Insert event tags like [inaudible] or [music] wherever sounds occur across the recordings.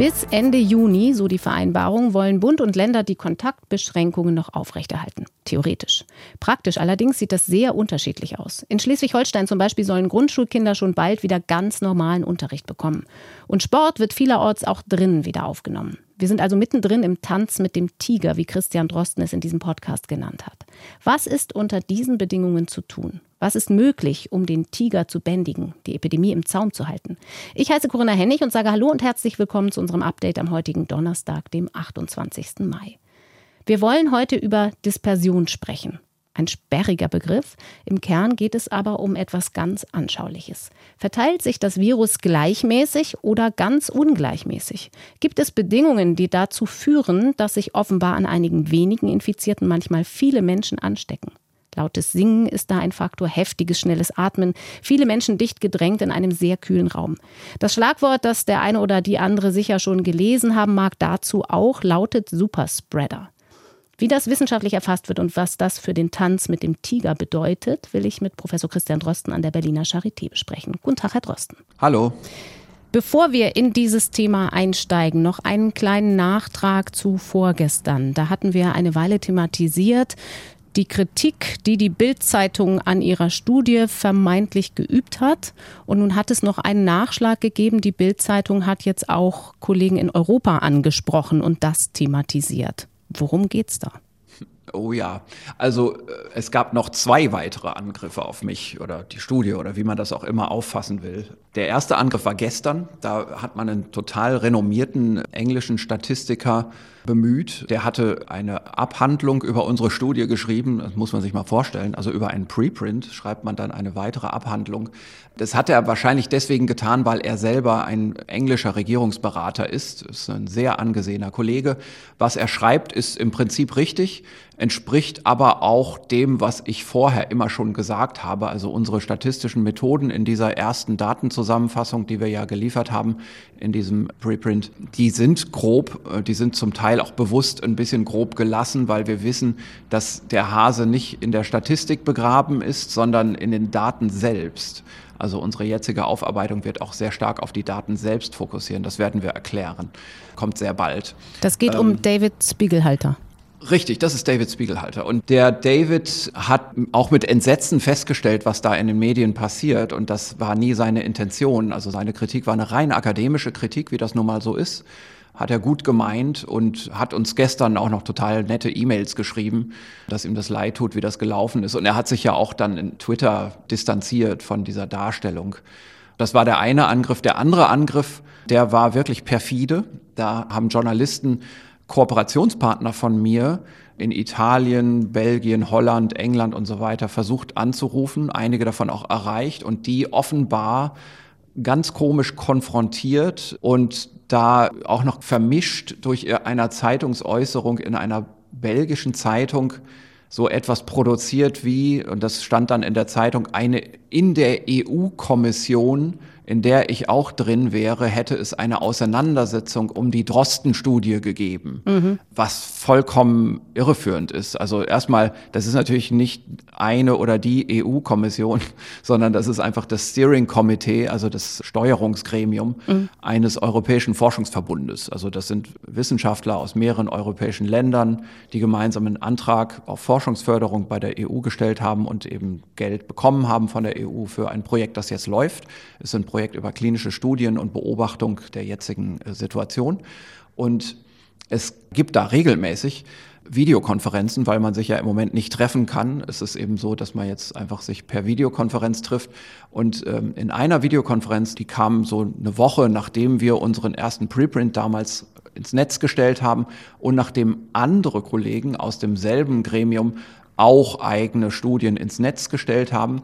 Bis Ende Juni, so die Vereinbarung, wollen Bund und Länder die Kontaktbeschränkungen noch aufrechterhalten. Theoretisch. Praktisch allerdings sieht das sehr unterschiedlich aus. In Schleswig-Holstein zum Beispiel sollen Grundschulkinder schon bald wieder ganz normalen Unterricht bekommen. Und Sport wird vielerorts auch drinnen wieder aufgenommen. Wir sind also mittendrin im Tanz mit dem Tiger, wie Christian Drosten es in diesem Podcast genannt hat. Was ist unter diesen Bedingungen zu tun? Was ist möglich, um den Tiger zu bändigen, die Epidemie im Zaum zu halten? Ich heiße Corinna Hennig und sage Hallo und herzlich willkommen zu unserem Update am heutigen Donnerstag, dem 28. Mai. Wir wollen heute über Dispersion sprechen. Ein sperriger Begriff. Im Kern geht es aber um etwas ganz Anschauliches. Verteilt sich das Virus gleichmäßig oder ganz ungleichmäßig? Gibt es Bedingungen, die dazu führen, dass sich offenbar an einigen wenigen Infizierten manchmal viele Menschen anstecken? Lautes Singen ist da ein Faktor, heftiges, schnelles Atmen, viele Menschen dicht gedrängt in einem sehr kühlen Raum. Das Schlagwort, das der eine oder die andere sicher schon gelesen haben mag, dazu auch lautet Superspreader. Wie das wissenschaftlich erfasst wird und was das für den Tanz mit dem Tiger bedeutet, will ich mit Professor Christian Drosten an der Berliner Charité besprechen. Guten Tag, Herr Drosten. Hallo. Bevor wir in dieses Thema einsteigen, noch einen kleinen Nachtrag zu vorgestern. Da hatten wir eine Weile thematisiert, die Kritik, die die Bild-Zeitung an ihrer Studie vermeintlich geübt hat. Und nun hat es noch einen Nachschlag gegeben. Die Bild-Zeitung hat jetzt auch Kollegen in Europa angesprochen und das thematisiert. Worum geht's da? Oh ja, also äh, es gab noch zwei weitere Angriffe auf mich oder die Studie oder wie man das auch immer auffassen will. Der erste Angriff war gestern. Da hat man einen total renommierten englischen Statistiker bemüht. Der hatte eine Abhandlung über unsere Studie geschrieben. Das muss man sich mal vorstellen. Also über einen Preprint schreibt man dann eine weitere Abhandlung. Das hat er wahrscheinlich deswegen getan, weil er selber ein englischer Regierungsberater ist. Ist ein sehr angesehener Kollege. Was er schreibt, ist im Prinzip richtig, entspricht aber auch dem, was ich vorher immer schon gesagt habe. Also unsere statistischen Methoden in dieser ersten Datenzusammenfassung, die wir ja geliefert haben in diesem Preprint, die sind grob, äh, die sind zum Teil auch bewusst ein bisschen grob gelassen, weil wir wissen, dass der Hase nicht in der Statistik begraben ist, sondern in den Daten selbst. Also unsere jetzige Aufarbeitung wird auch sehr stark auf die Daten selbst fokussieren. Das werden wir erklären. Kommt sehr bald. Das geht ähm, um David Spiegelhalter. Richtig, das ist David Spiegelhalter. Und der David hat auch mit Entsetzen festgestellt, was da in den Medien passiert. Und das war nie seine Intention. Also seine Kritik war eine rein akademische Kritik, wie das nun mal so ist hat er gut gemeint und hat uns gestern auch noch total nette E-Mails geschrieben, dass ihm das leid tut, wie das gelaufen ist. Und er hat sich ja auch dann in Twitter distanziert von dieser Darstellung. Das war der eine Angriff. Der andere Angriff, der war wirklich perfide. Da haben Journalisten Kooperationspartner von mir in Italien, Belgien, Holland, England und so weiter versucht anzurufen, einige davon auch erreicht und die offenbar ganz komisch konfrontiert und da auch noch vermischt durch einer Zeitungsäußerung in einer belgischen Zeitung so etwas produziert wie, und das stand dann in der Zeitung, eine in der EU-Kommission in der ich auch drin wäre, hätte es eine Auseinandersetzung um die Drosten-Studie gegeben, mhm. was vollkommen irreführend ist. Also erstmal, das ist natürlich nicht eine oder die EU-Kommission, [laughs] sondern das ist einfach das Steering Committee, also das Steuerungsgremium mhm. eines europäischen Forschungsverbundes. Also das sind Wissenschaftler aus mehreren europäischen Ländern, die gemeinsam einen Antrag auf Forschungsförderung bei der EU gestellt haben und eben Geld bekommen haben von der EU für ein Projekt, das jetzt läuft. Es sind Projekte Projekt über klinische Studien und Beobachtung der jetzigen äh, Situation. Und es gibt da regelmäßig Videokonferenzen, weil man sich ja im Moment nicht treffen kann. Es ist eben so, dass man jetzt einfach sich per Videokonferenz trifft. Und ähm, in einer Videokonferenz, die kam so eine Woche, nachdem wir unseren ersten Preprint damals ins Netz gestellt haben und nachdem andere Kollegen aus demselben Gremium auch eigene Studien ins Netz gestellt haben,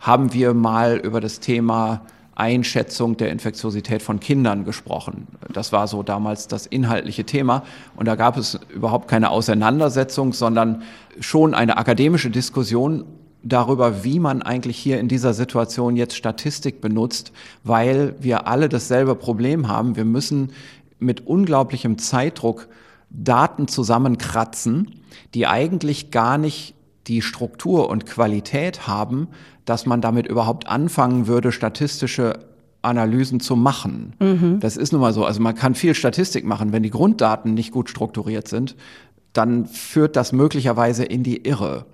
haben wir mal über das Thema Einschätzung der Infektiosität von Kindern gesprochen. Das war so damals das inhaltliche Thema. Und da gab es überhaupt keine Auseinandersetzung, sondern schon eine akademische Diskussion darüber, wie man eigentlich hier in dieser Situation jetzt Statistik benutzt, weil wir alle dasselbe Problem haben. Wir müssen mit unglaublichem Zeitdruck Daten zusammenkratzen, die eigentlich gar nicht die Struktur und Qualität haben, dass man damit überhaupt anfangen würde, statistische Analysen zu machen. Mhm. Das ist nun mal so. Also man kann viel Statistik machen. Wenn die Grunddaten nicht gut strukturiert sind, dann führt das möglicherweise in die Irre.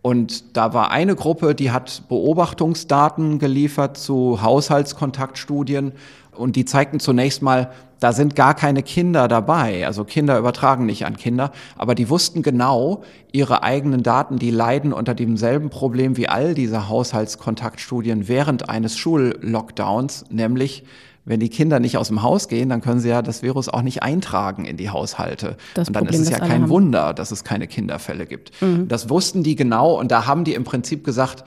Und da war eine Gruppe, die hat Beobachtungsdaten geliefert zu Haushaltskontaktstudien und die zeigten zunächst mal, da sind gar keine Kinder dabei. Also Kinder übertragen nicht an Kinder, aber die wussten genau, ihre eigenen Daten, die leiden unter demselben Problem wie all diese Haushaltskontaktstudien während eines Schullockdowns, nämlich wenn die Kinder nicht aus dem Haus gehen, dann können sie ja das Virus auch nicht eintragen in die Haushalte. Das und dann Problem, ist es ja kein Wunder, dass es keine Kinderfälle gibt. Mhm. Das wussten die genau und da haben die im Prinzip gesagt,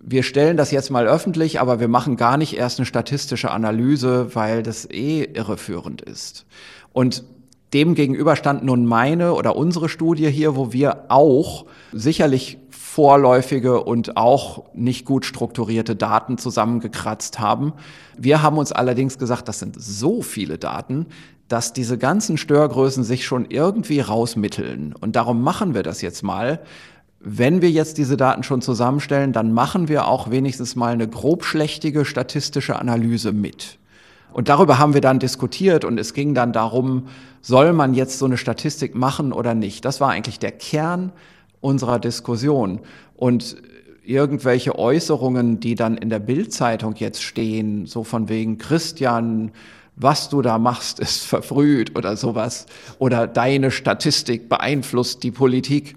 wir stellen das jetzt mal öffentlich, aber wir machen gar nicht erst eine statistische Analyse, weil das eh irreführend ist. Und dem gegenüber stand nun meine oder unsere Studie hier, wo wir auch sicherlich vorläufige und auch nicht gut strukturierte Daten zusammengekratzt haben. Wir haben uns allerdings gesagt, das sind so viele Daten, dass diese ganzen Störgrößen sich schon irgendwie rausmitteln. Und darum machen wir das jetzt mal, wenn wir jetzt diese Daten schon zusammenstellen, dann machen wir auch wenigstens mal eine grobschlächtige statistische Analyse mit. Und darüber haben wir dann diskutiert und es ging dann darum, soll man jetzt so eine Statistik machen oder nicht? Das war eigentlich der Kern unserer Diskussion. Und irgendwelche Äußerungen, die dann in der Bildzeitung jetzt stehen, so von wegen Christian, was du da machst, [laughs] ist verfrüht oder sowas, oder deine Statistik beeinflusst die Politik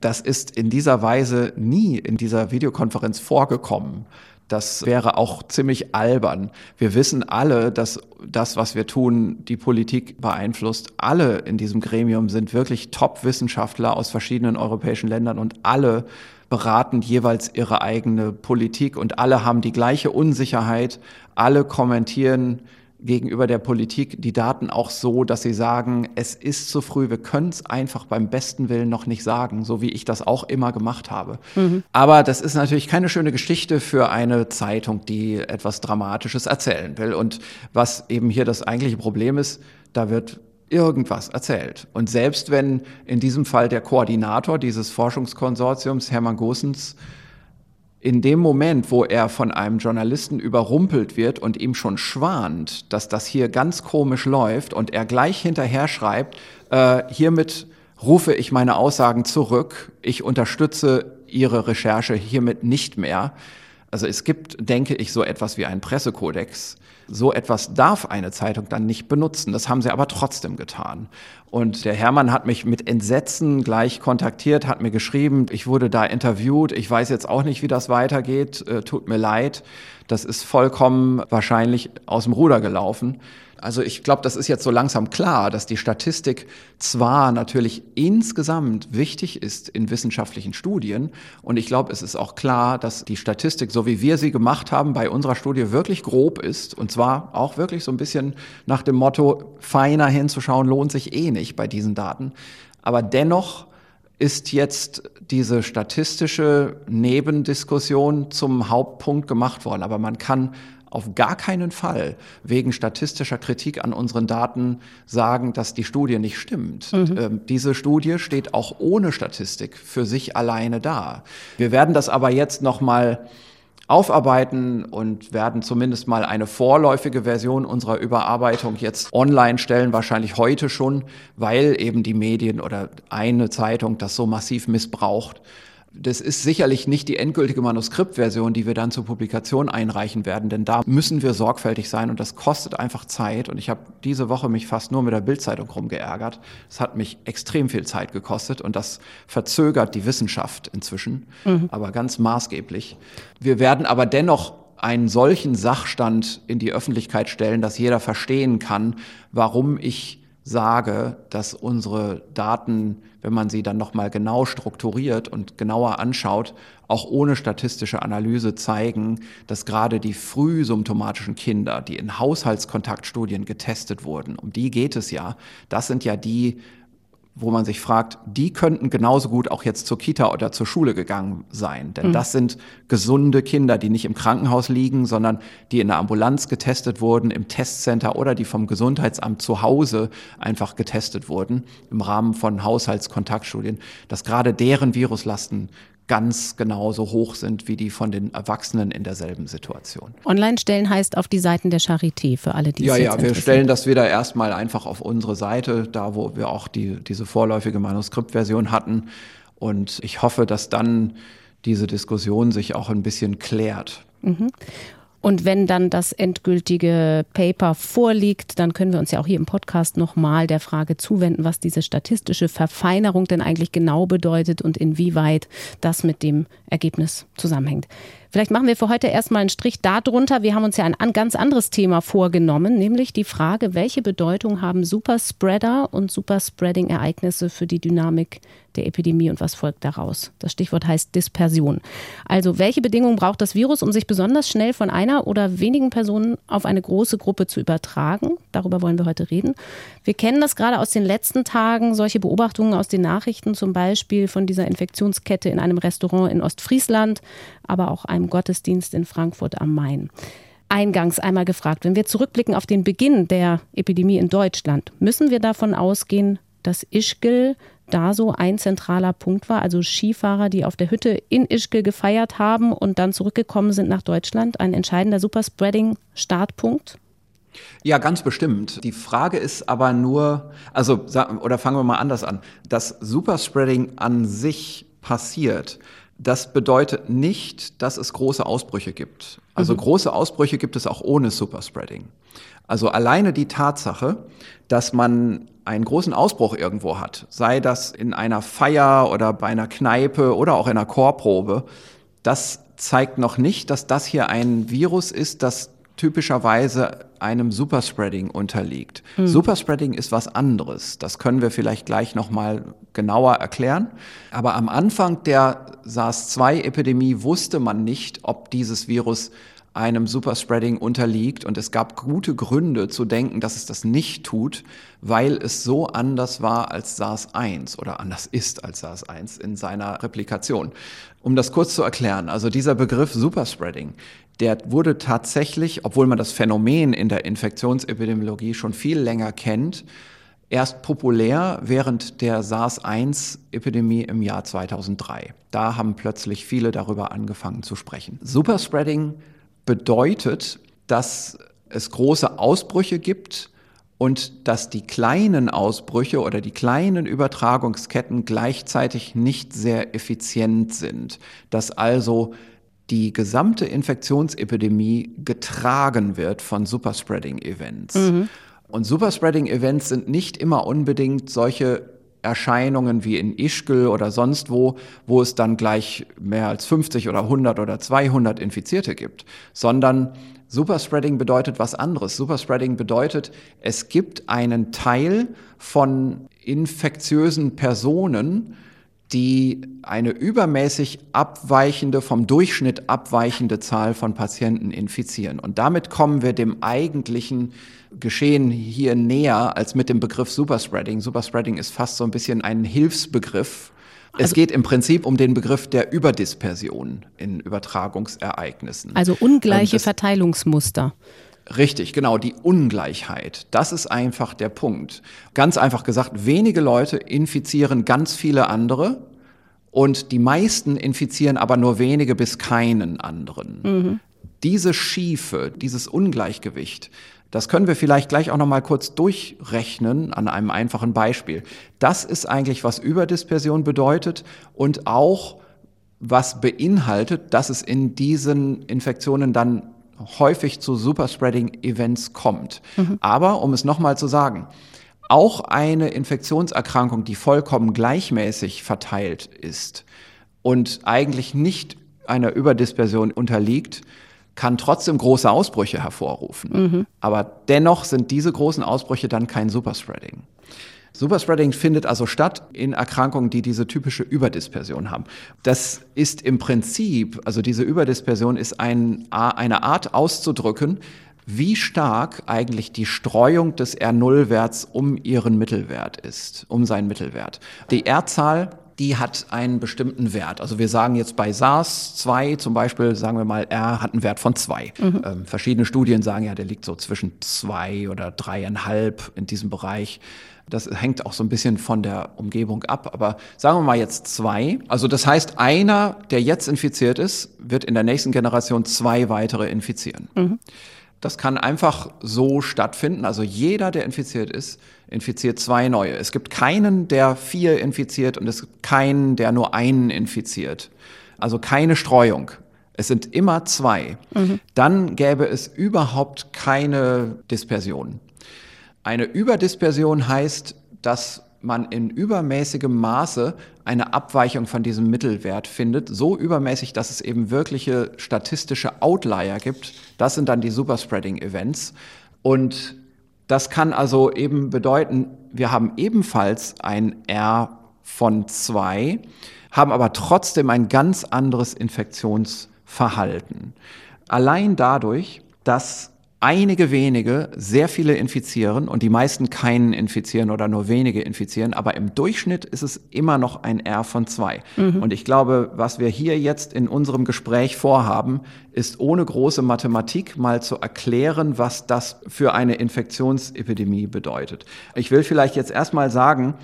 das ist in dieser Weise nie in dieser Videokonferenz vorgekommen. Das wäre auch ziemlich albern. Wir wissen alle, dass das, was wir tun, die Politik beeinflusst. Alle in diesem Gremium sind wirklich Top-Wissenschaftler aus verschiedenen europäischen Ländern und alle beraten jeweils ihre eigene Politik und alle haben die gleiche Unsicherheit. Alle kommentieren gegenüber der Politik die Daten auch so, dass sie sagen, es ist zu früh, wir können es einfach beim besten Willen noch nicht sagen, so wie ich das auch immer gemacht habe. Mhm. Aber das ist natürlich keine schöne Geschichte für eine Zeitung, die etwas Dramatisches erzählen will. Und was eben hier das eigentliche Problem ist, da wird irgendwas erzählt. Und selbst wenn in diesem Fall der Koordinator dieses Forschungskonsortiums, Hermann Gossens, in dem Moment, wo er von einem Journalisten überrumpelt wird und ihm schon schwant, dass das hier ganz komisch läuft und er gleich hinterher schreibt, äh, hiermit rufe ich meine Aussagen zurück, ich unterstütze Ihre Recherche hiermit nicht mehr. Also es gibt, denke ich, so etwas wie einen Pressekodex. So etwas darf eine Zeitung dann nicht benutzen. Das haben sie aber trotzdem getan. Und der Hermann hat mich mit Entsetzen gleich kontaktiert, hat mir geschrieben, ich wurde da interviewt, ich weiß jetzt auch nicht, wie das weitergeht, äh, tut mir leid. Das ist vollkommen wahrscheinlich aus dem Ruder gelaufen. Also ich glaube, das ist jetzt so langsam klar, dass die Statistik zwar natürlich insgesamt wichtig ist in wissenschaftlichen Studien und ich glaube, es ist auch klar, dass die Statistik, so wie wir sie gemacht haben, bei unserer Studie wirklich grob ist und zwar auch wirklich so ein bisschen nach dem Motto, feiner hinzuschauen lohnt sich eh nicht bei diesen Daten. Aber dennoch ist jetzt diese statistische Nebendiskussion zum Hauptpunkt gemacht worden. Aber man kann auf gar keinen Fall wegen statistischer Kritik an unseren Daten sagen, dass die Studie nicht stimmt. Mhm. Ähm, diese Studie steht auch ohne Statistik für sich alleine da. Wir werden das aber jetzt noch mal aufarbeiten und werden zumindest mal eine vorläufige Version unserer Überarbeitung jetzt online stellen, wahrscheinlich heute schon, weil eben die Medien oder eine Zeitung das so massiv missbraucht. Das ist sicherlich nicht die endgültige Manuskriptversion, die wir dann zur Publikation einreichen werden, denn da müssen wir sorgfältig sein und das kostet einfach Zeit. Und ich habe diese Woche mich fast nur mit der Bildzeitung rumgeärgert. Es hat mich extrem viel Zeit gekostet und das verzögert die Wissenschaft inzwischen, mhm. aber ganz maßgeblich. Wir werden aber dennoch einen solchen Sachstand in die Öffentlichkeit stellen, dass jeder verstehen kann, warum ich sage, dass unsere Daten, wenn man sie dann nochmal genau strukturiert und genauer anschaut, auch ohne statistische Analyse zeigen, dass gerade die frühsymptomatischen Kinder, die in Haushaltskontaktstudien getestet wurden, um die geht es ja, das sind ja die wo man sich fragt, die könnten genauso gut auch jetzt zur Kita oder zur Schule gegangen sein. Denn mhm. das sind gesunde Kinder, die nicht im Krankenhaus liegen, sondern die in der Ambulanz getestet wurden, im Testcenter oder die vom Gesundheitsamt zu Hause einfach getestet wurden im Rahmen von Haushaltskontaktstudien, dass gerade deren Viruslasten ganz genauso hoch sind wie die von den Erwachsenen in derselben Situation. Online stellen heißt auf die Seiten der Charité für alle, die Ja, ja, wir stellen das wieder erstmal einfach auf unsere Seite, da wo wir auch die, diese vorläufige Manuskriptversion hatten. Und ich hoffe, dass dann diese Diskussion sich auch ein bisschen klärt. Mhm. Und wenn dann das endgültige Paper vorliegt, dann können wir uns ja auch hier im Podcast nochmal der Frage zuwenden, was diese statistische Verfeinerung denn eigentlich genau bedeutet und inwieweit das mit dem Ergebnis zusammenhängt. Vielleicht machen wir für heute erstmal einen Strich darunter. Wir haben uns ja ein ganz anderes Thema vorgenommen, nämlich die Frage, welche Bedeutung haben Superspreader und Superspreading-Ereignisse für die Dynamik der Epidemie und was folgt daraus? Das Stichwort heißt Dispersion. Also, welche Bedingungen braucht das Virus, um sich besonders schnell von einer oder wenigen Personen auf eine große Gruppe zu übertragen? Darüber wollen wir heute reden. Wir kennen das gerade aus den letzten Tagen, solche Beobachtungen aus den Nachrichten, zum Beispiel von dieser Infektionskette in einem Restaurant in Ostfriesland, aber auch einem Gottesdienst in Frankfurt am Main. Eingangs einmal gefragt, wenn wir zurückblicken auf den Beginn der Epidemie in Deutschland, müssen wir davon ausgehen, dass Ischgl da so ein zentraler Punkt war, also Skifahrer, die auf der Hütte in Ischgl gefeiert haben und dann zurückgekommen sind nach Deutschland, ein entscheidender Superspreading-Startpunkt? Ja, ganz bestimmt. Die Frage ist aber nur, also oder fangen wir mal anders an. Das Superspreading an sich passiert das bedeutet nicht, dass es große Ausbrüche gibt. Also mhm. große Ausbrüche gibt es auch ohne Superspreading. Also alleine die Tatsache, dass man einen großen Ausbruch irgendwo hat, sei das in einer Feier oder bei einer Kneipe oder auch in einer Chorprobe, das zeigt noch nicht, dass das hier ein Virus ist, das typischerweise einem Superspreading unterliegt. Hm. Superspreading ist was anderes. Das können wir vielleicht gleich noch mal genauer erklären. Aber am Anfang der SARS-2-Epidemie wusste man nicht, ob dieses Virus einem Superspreading unterliegt. Und es gab gute Gründe zu denken, dass es das nicht tut, weil es so anders war als SARS-1 oder anders ist als SARS-1 in seiner Replikation. Um das kurz zu erklären, also dieser Begriff Superspreading, der wurde tatsächlich, obwohl man das Phänomen in der Infektionsepidemiologie schon viel länger kennt, erst populär während der SARS-1-Epidemie im Jahr 2003. Da haben plötzlich viele darüber angefangen zu sprechen. Superspreading bedeutet, dass es große Ausbrüche gibt und dass die kleinen Ausbrüche oder die kleinen Übertragungsketten gleichzeitig nicht sehr effizient sind. Dass also die gesamte Infektionsepidemie getragen wird von Superspreading-Events. Mhm. Und Superspreading-Events sind nicht immer unbedingt solche Erscheinungen wie in Ischgl oder sonst wo, wo es dann gleich mehr als 50 oder 100 oder 200 Infizierte gibt, sondern Superspreading bedeutet was anderes. Superspreading bedeutet, es gibt einen Teil von infektiösen Personen, die eine übermäßig abweichende, vom Durchschnitt abweichende Zahl von Patienten infizieren. Und damit kommen wir dem eigentlichen Geschehen hier näher als mit dem Begriff Superspreading. Superspreading ist fast so ein bisschen ein Hilfsbegriff. Also, es geht im Prinzip um den Begriff der Überdispersion in Übertragungsereignissen. Also ungleiche das, Verteilungsmuster. Richtig, genau, die Ungleichheit. Das ist einfach der Punkt. Ganz einfach gesagt, wenige Leute infizieren ganz viele andere und die meisten infizieren aber nur wenige bis keinen anderen. Mhm. Diese Schiefe, dieses Ungleichgewicht, das können wir vielleicht gleich auch noch mal kurz durchrechnen an einem einfachen Beispiel. Das ist eigentlich, was Überdispersion bedeutet und auch was beinhaltet, dass es in diesen Infektionen dann häufig zu Superspreading-Events kommt. Mhm. Aber um es nochmal zu sagen, auch eine Infektionserkrankung, die vollkommen gleichmäßig verteilt ist und eigentlich nicht einer Überdispersion unterliegt, kann trotzdem große Ausbrüche hervorrufen. Mhm. Aber dennoch sind diese großen Ausbrüche dann kein Superspreading. Superspreading findet also statt in Erkrankungen, die diese typische Überdispersion haben. Das ist im Prinzip, also diese Überdispersion ist ein, eine Art auszudrücken, wie stark eigentlich die Streuung des R0-Werts um ihren Mittelwert ist, um seinen Mittelwert. Die R-Zahl die hat einen bestimmten Wert. Also wir sagen jetzt bei SARS-2 zum Beispiel, sagen wir mal, R hat einen Wert von zwei. Mhm. Ähm, verschiedene Studien sagen ja, der liegt so zwischen zwei oder dreieinhalb in diesem Bereich. Das hängt auch so ein bisschen von der Umgebung ab. Aber sagen wir mal jetzt zwei. Also das heißt, einer, der jetzt infiziert ist, wird in der nächsten Generation zwei weitere infizieren. Mhm. Das kann einfach so stattfinden. Also jeder, der infiziert ist, infiziert zwei neue. Es gibt keinen, der vier infiziert und es gibt keinen, der nur einen infiziert. Also keine Streuung. Es sind immer zwei. Mhm. Dann gäbe es überhaupt keine Dispersion. Eine Überdispersion heißt, dass man in übermäßigem Maße eine Abweichung von diesem Mittelwert findet, so übermäßig, dass es eben wirkliche statistische Outlier gibt. Das sind dann die Superspreading-Events. Und das kann also eben bedeuten, wir haben ebenfalls ein R von zwei, haben aber trotzdem ein ganz anderes Infektionsverhalten. Allein dadurch, dass einige wenige sehr viele infizieren und die meisten keinen infizieren oder nur wenige infizieren, aber im Durchschnitt ist es immer noch ein R von zwei. Mhm. Und ich glaube, was wir hier jetzt in unserem Gespräch vorhaben, ist ohne große Mathematik mal zu erklären, was das für eine Infektionsepidemie bedeutet. Ich will vielleicht jetzt erstmal sagen,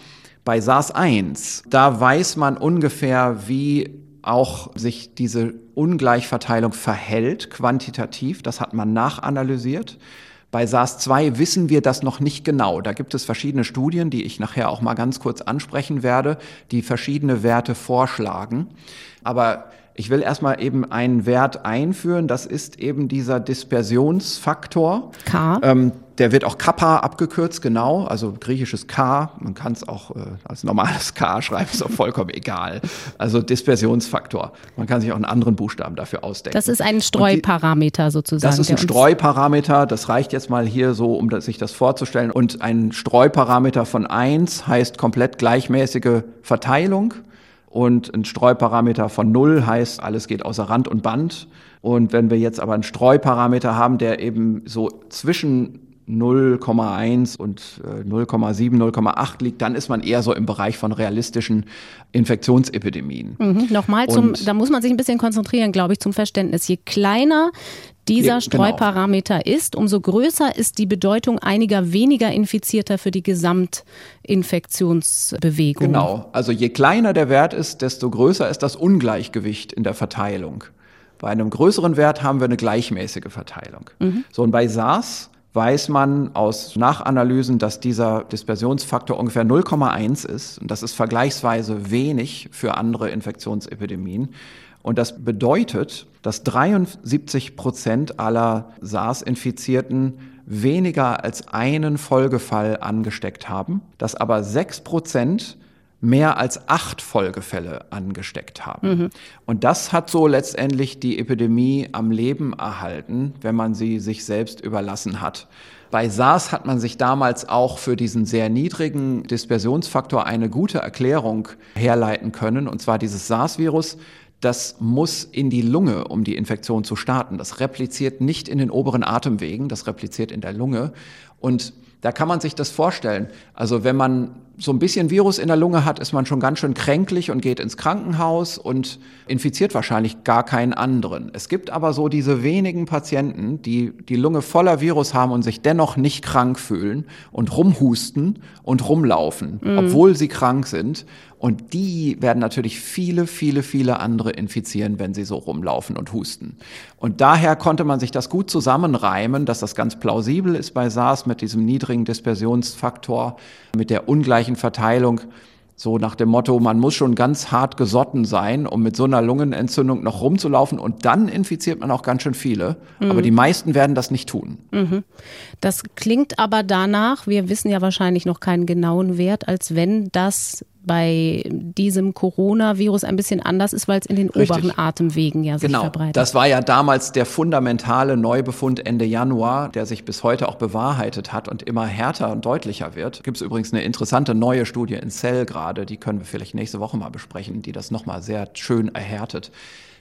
bei SARS-1, da weiß man ungefähr, wie auch sich diese Ungleichverteilung verhält, quantitativ. Das hat man nachanalysiert. Bei SARS-2 wissen wir das noch nicht genau. Da gibt es verschiedene Studien, die ich nachher auch mal ganz kurz ansprechen werde, die verschiedene Werte vorschlagen. Aber ich will erstmal eben einen Wert einführen. Das ist eben dieser Dispersionsfaktor. K. Ähm, der wird auch Kappa abgekürzt, genau. Also griechisches K. Man kann es auch äh, als normales K [laughs] schreiben, ist auch vollkommen egal. Also Dispersionsfaktor. Man kann sich auch einen anderen Buchstaben dafür ausdenken. Das ist ein Streuparameter sozusagen. Das ist ein Streuparameter. Das reicht jetzt mal hier so, um sich das vorzustellen. Und ein Streuparameter von eins heißt komplett gleichmäßige Verteilung. Und ein Streuparameter von null heißt, alles geht außer Rand und Band. Und wenn wir jetzt aber einen Streuparameter haben, der eben so zwischen 0,1 und 0,7, äh, 0,8 liegt, dann ist man eher so im Bereich von realistischen Infektionsepidemien. Mhm, Nochmal, zum, da muss man sich ein bisschen konzentrieren, glaube ich, zum Verständnis. Je kleiner dieser genau. Streuparameter genau. ist, umso größer ist die Bedeutung einiger weniger Infizierter für die Gesamtinfektionsbewegung. Genau, also je kleiner der Wert ist, desto größer ist das Ungleichgewicht in der Verteilung. Bei einem größeren Wert haben wir eine gleichmäßige Verteilung. Mhm. So, und bei SARS weiß man aus Nachanalysen, dass dieser Dispersionsfaktor ungefähr 0,1 ist. Und das ist vergleichsweise wenig für andere Infektionsepidemien. Und das bedeutet, dass 73 Prozent aller SARS-Infizierten weniger als einen Folgefall angesteckt haben, dass aber sechs Prozent mehr als acht Folgefälle angesteckt haben. Mhm. Und das hat so letztendlich die Epidemie am Leben erhalten, wenn man sie sich selbst überlassen hat. Bei SARS hat man sich damals auch für diesen sehr niedrigen Dispersionsfaktor eine gute Erklärung herleiten können, und zwar dieses SARS-Virus das muss in die Lunge, um die Infektion zu starten. Das repliziert nicht in den oberen Atemwegen, das repliziert in der Lunge. Und da kann man sich das vorstellen. Also wenn man so ein bisschen Virus in der Lunge hat, ist man schon ganz schön kränklich und geht ins Krankenhaus und infiziert wahrscheinlich gar keinen anderen. Es gibt aber so diese wenigen Patienten, die die Lunge voller Virus haben und sich dennoch nicht krank fühlen und rumhusten und rumlaufen, mhm. obwohl sie krank sind. Und die werden natürlich viele, viele, viele andere infizieren, wenn sie so rumlaufen und husten. Und daher konnte man sich das gut zusammenreimen, dass das ganz plausibel ist bei SARS mit diesem niedrigen Dispersionsfaktor, mit der ungleichen Verteilung. So nach dem Motto, man muss schon ganz hart gesotten sein, um mit so einer Lungenentzündung noch rumzulaufen und dann infiziert man auch ganz schön viele. Mhm. Aber die meisten werden das nicht tun. Mhm. Das klingt aber danach, wir wissen ja wahrscheinlich noch keinen genauen Wert, als wenn das bei diesem Coronavirus ein bisschen anders ist, weil es in den Richtig. oberen Atemwegen ja sich genau. verbreitet. Das war ja damals der fundamentale Neubefund Ende Januar, der sich bis heute auch bewahrheitet hat und immer härter und deutlicher wird. Gibt es übrigens eine interessante neue Studie in Cell gerade, die können wir vielleicht nächste Woche mal besprechen, die das nochmal sehr schön erhärtet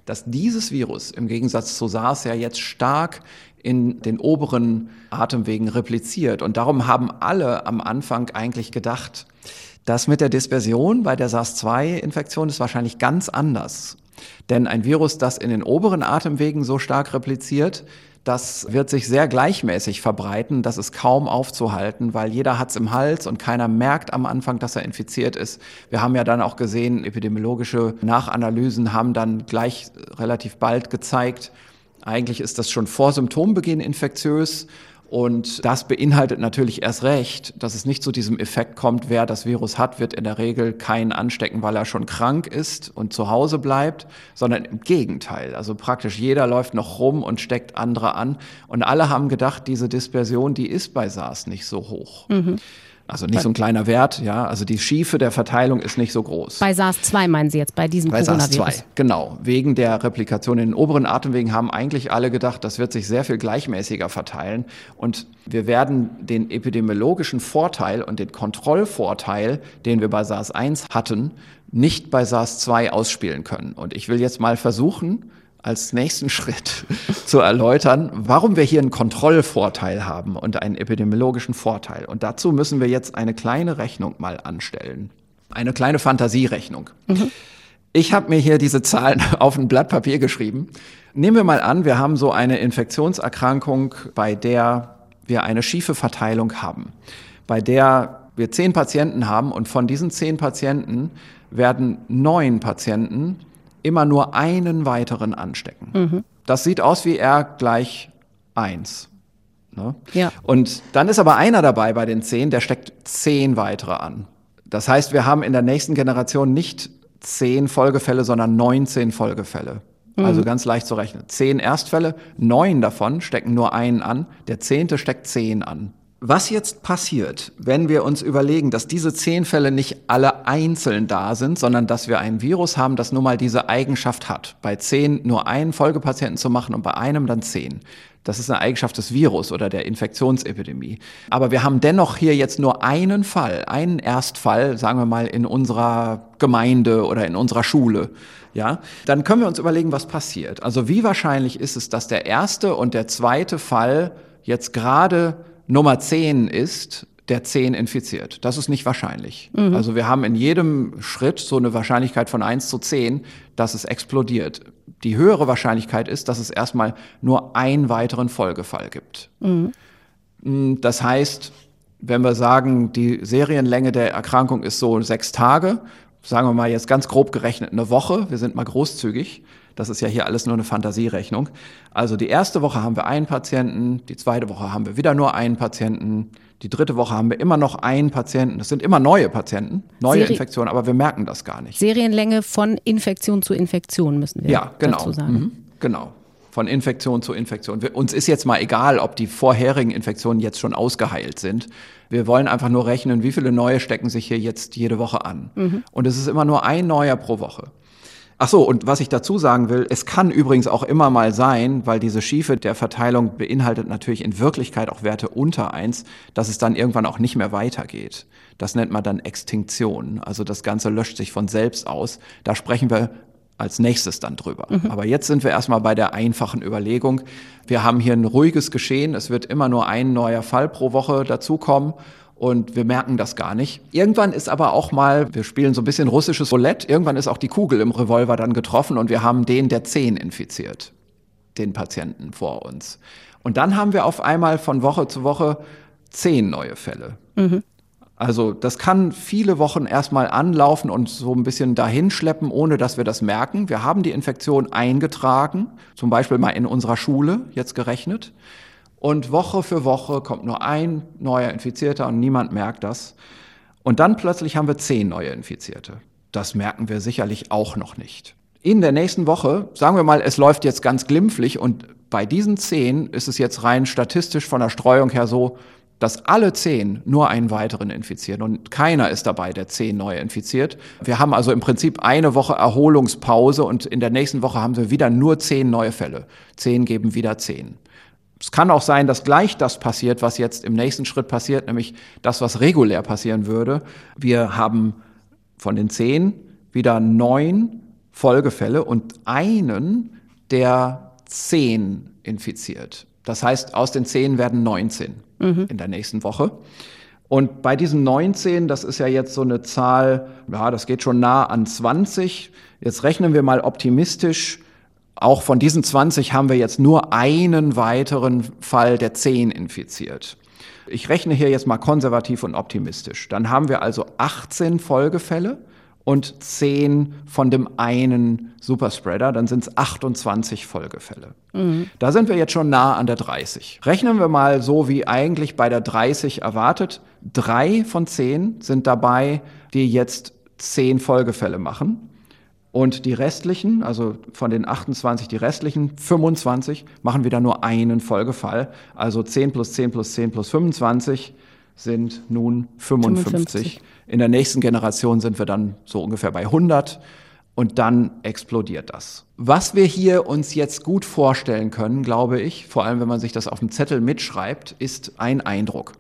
dass dieses Virus im Gegensatz zu SARS ja jetzt stark in den oberen Atemwegen repliziert. Und darum haben alle am Anfang eigentlich gedacht, das mit der Dispersion bei der SARS-2-Infektion ist wahrscheinlich ganz anders. Denn ein Virus, das in den oberen Atemwegen so stark repliziert, das wird sich sehr gleichmäßig verbreiten. Das ist kaum aufzuhalten, weil jeder hat's im Hals und keiner merkt am Anfang, dass er infiziert ist. Wir haben ja dann auch gesehen, epidemiologische Nachanalysen haben dann gleich relativ bald gezeigt, eigentlich ist das schon vor Symptombeginn infektiös. Und das beinhaltet natürlich erst recht, dass es nicht zu diesem Effekt kommt, wer das Virus hat, wird in der Regel keinen anstecken, weil er schon krank ist und zu Hause bleibt, sondern im Gegenteil. Also praktisch jeder läuft noch rum und steckt andere an. Und alle haben gedacht, diese Dispersion, die ist bei SARS nicht so hoch. Mhm. Also nicht so ein kleiner Wert, ja. Also die Schiefe der Verteilung ist nicht so groß. Bei SARS-2 meinen Sie jetzt, bei diesem bei Coronavirus? SARS-2, genau. Wegen der Replikation in den oberen Atemwegen haben eigentlich alle gedacht, das wird sich sehr viel gleichmäßiger verteilen. Und wir werden den epidemiologischen Vorteil und den Kontrollvorteil, den wir bei SARS-1 hatten, nicht bei SARS-2 ausspielen können. Und ich will jetzt mal versuchen, als nächsten [laughs] Schritt zu erläutern, warum wir hier einen Kontrollvorteil haben und einen epidemiologischen Vorteil. Und dazu müssen wir jetzt eine kleine Rechnung mal anstellen. Eine kleine Fantasierechnung. Mhm. Ich habe mir hier diese Zahlen [laughs] auf ein Blatt Papier geschrieben. Nehmen wir mal an, wir haben so eine Infektionserkrankung, bei der wir eine schiefe Verteilung haben, bei der wir zehn Patienten haben und von diesen zehn Patienten werden neun Patienten immer nur einen weiteren anstecken. Mhm. Das sieht aus wie R gleich eins. Ne? Ja. Und dann ist aber einer dabei bei den zehn, der steckt zehn weitere an. Das heißt, wir haben in der nächsten Generation nicht zehn Folgefälle, sondern 19 Folgefälle. Mhm. Also ganz leicht zu rechnen. Zehn Erstfälle, neun davon stecken nur einen an, der zehnte steckt zehn an. Was jetzt passiert, wenn wir uns überlegen, dass diese zehn Fälle nicht alle einzeln da sind, sondern dass wir ein Virus haben, das nun mal diese Eigenschaft hat, bei zehn nur einen Folgepatienten zu machen und bei einem dann zehn. Das ist eine Eigenschaft des Virus oder der Infektionsepidemie. Aber wir haben dennoch hier jetzt nur einen Fall, einen Erstfall, sagen wir mal, in unserer Gemeinde oder in unserer Schule. Ja, dann können wir uns überlegen, was passiert. Also wie wahrscheinlich ist es, dass der erste und der zweite Fall jetzt gerade Nummer 10 ist, der 10 infiziert. Das ist nicht wahrscheinlich. Mhm. Also wir haben in jedem Schritt so eine Wahrscheinlichkeit von 1 zu 10, dass es explodiert. Die höhere Wahrscheinlichkeit ist, dass es erstmal nur einen weiteren Folgefall gibt. Mhm. Mm, das heißt, wenn wir sagen, die Serienlänge der Erkrankung ist so sechs Tage, sagen wir mal jetzt ganz grob gerechnet eine Woche, wir sind mal großzügig, das ist ja hier alles nur eine Fantasierechnung. Also die erste Woche haben wir einen Patienten, die zweite Woche haben wir wieder nur einen Patienten, die dritte Woche haben wir immer noch einen Patienten. Das sind immer neue Patienten, neue Seri Infektionen, aber wir merken das gar nicht. Serienlänge von Infektion zu Infektion müssen wir ja, genau. dazu sagen. Mhm, genau. Von Infektion zu Infektion. Uns ist jetzt mal egal, ob die vorherigen Infektionen jetzt schon ausgeheilt sind. Wir wollen einfach nur rechnen, wie viele neue stecken sich hier jetzt jede Woche an. Mhm. Und es ist immer nur ein neuer pro Woche. Ach so, und was ich dazu sagen will, es kann übrigens auch immer mal sein, weil diese Schiefe der Verteilung beinhaltet natürlich in Wirklichkeit auch Werte unter eins, dass es dann irgendwann auch nicht mehr weitergeht. Das nennt man dann Extinktion. Also das Ganze löscht sich von selbst aus. Da sprechen wir als nächstes dann drüber. Mhm. Aber jetzt sind wir erstmal bei der einfachen Überlegung. Wir haben hier ein ruhiges Geschehen. Es wird immer nur ein neuer Fall pro Woche dazukommen und wir merken das gar nicht. Irgendwann ist aber auch mal, wir spielen so ein bisschen russisches Roulette, irgendwann ist auch die Kugel im Revolver dann getroffen und wir haben den der zehn infiziert, den Patienten vor uns. Und dann haben wir auf einmal von Woche zu Woche zehn neue Fälle. Mhm. Also das kann viele Wochen erstmal anlaufen und so ein bisschen dahinschleppen, ohne dass wir das merken. Wir haben die Infektion eingetragen, zum Beispiel mal in unserer Schule jetzt gerechnet. Und Woche für Woche kommt nur ein neuer Infizierter und niemand merkt das. Und dann plötzlich haben wir zehn neue Infizierte. Das merken wir sicherlich auch noch nicht. In der nächsten Woche, sagen wir mal, es läuft jetzt ganz glimpflich und bei diesen zehn ist es jetzt rein statistisch von der Streuung her so, dass alle zehn nur einen weiteren infizieren und keiner ist dabei, der zehn neue infiziert. Wir haben also im Prinzip eine Woche Erholungspause und in der nächsten Woche haben wir wieder nur zehn neue Fälle. Zehn geben wieder zehn. Es kann auch sein, dass gleich das passiert, was jetzt im nächsten Schritt passiert, nämlich das, was regulär passieren würde. Wir haben von den zehn wieder neun Folgefälle und einen, der zehn infiziert. Das heißt, aus den zehn werden 19 mhm. in der nächsten Woche. Und bei diesen 19, das ist ja jetzt so eine Zahl, ja, das geht schon nah an 20. Jetzt rechnen wir mal optimistisch. Auch von diesen 20 haben wir jetzt nur einen weiteren Fall der 10 infiziert. Ich rechne hier jetzt mal konservativ und optimistisch. Dann haben wir also 18 Folgefälle und 10 von dem einen Superspreader, dann sind es 28 Folgefälle. Mhm. Da sind wir jetzt schon nah an der 30. Rechnen wir mal so wie eigentlich bei der 30 erwartet. Drei von zehn sind dabei, die jetzt 10 Folgefälle machen. Und die restlichen, also von den 28, die restlichen 25 machen wieder nur einen Folgefall. Also 10 plus 10 plus 10 plus 25 sind nun 55. 55. In der nächsten Generation sind wir dann so ungefähr bei 100 und dann explodiert das. Was wir hier uns jetzt gut vorstellen können, glaube ich, vor allem wenn man sich das auf dem Zettel mitschreibt, ist ein Eindruck.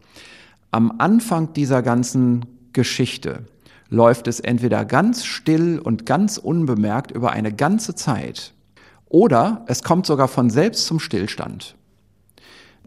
Am Anfang dieser ganzen Geschichte läuft es entweder ganz still und ganz unbemerkt über eine ganze Zeit oder es kommt sogar von selbst zum Stillstand.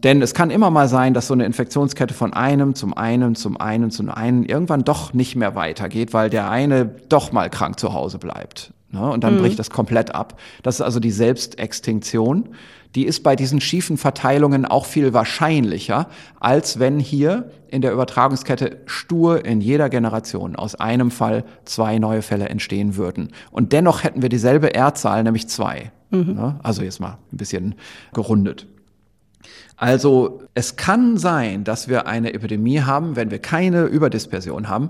Denn es kann immer mal sein, dass so eine Infektionskette von einem zum einen, zum einen, zum einen irgendwann doch nicht mehr weitergeht, weil der eine doch mal krank zu Hause bleibt. Ne? Und dann mhm. bricht das komplett ab. Das ist also die Selbstextinktion. Die ist bei diesen schiefen Verteilungen auch viel wahrscheinlicher, als wenn hier in der Übertragungskette stur in jeder Generation aus einem Fall zwei neue Fälle entstehen würden. Und dennoch hätten wir dieselbe R-Zahl, nämlich zwei. Mhm. Ne? Also jetzt mal ein bisschen gerundet. Also es kann sein, dass wir eine Epidemie haben, wenn wir keine Überdispersion haben,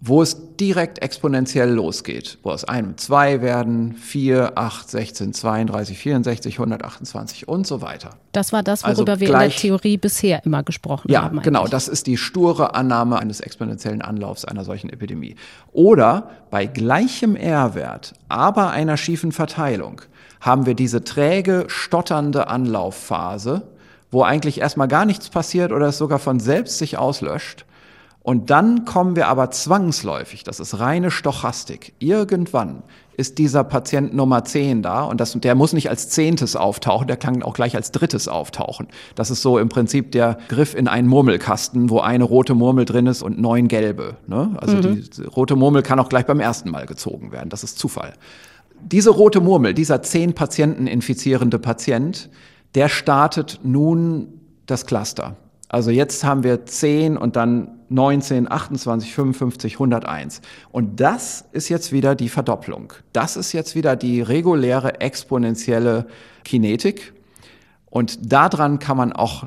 wo es direkt exponentiell losgeht, wo aus einem zwei werden, vier, acht, 16, 32, 64, 128 und so weiter. Das war das, worüber also wir gleich, in der Theorie bisher immer gesprochen ja, haben. Ja, genau. Das ist die sture Annahme eines exponentiellen Anlaufs einer solchen Epidemie. Oder bei gleichem R-Wert, aber einer schiefen Verteilung, haben wir diese träge, stotternde Anlaufphase, wo eigentlich erstmal gar nichts passiert oder es sogar von selbst sich auslöscht. Und dann kommen wir aber zwangsläufig, das ist reine Stochastik. Irgendwann ist dieser Patient Nummer 10 da und das, der muss nicht als zehntes auftauchen, der kann auch gleich als drittes auftauchen. Das ist so im Prinzip der Griff in einen Murmelkasten, wo eine rote Murmel drin ist und neun gelbe. Ne? Also mhm. die rote Murmel kann auch gleich beim ersten Mal gezogen werden. Das ist Zufall. Diese rote Murmel, dieser zehn Patienten infizierende Patient, der startet nun das Cluster. Also jetzt haben wir 10 und dann 19, 28, 55, 101. Und das ist jetzt wieder die Verdopplung. Das ist jetzt wieder die reguläre exponentielle Kinetik. Und daran kann man auch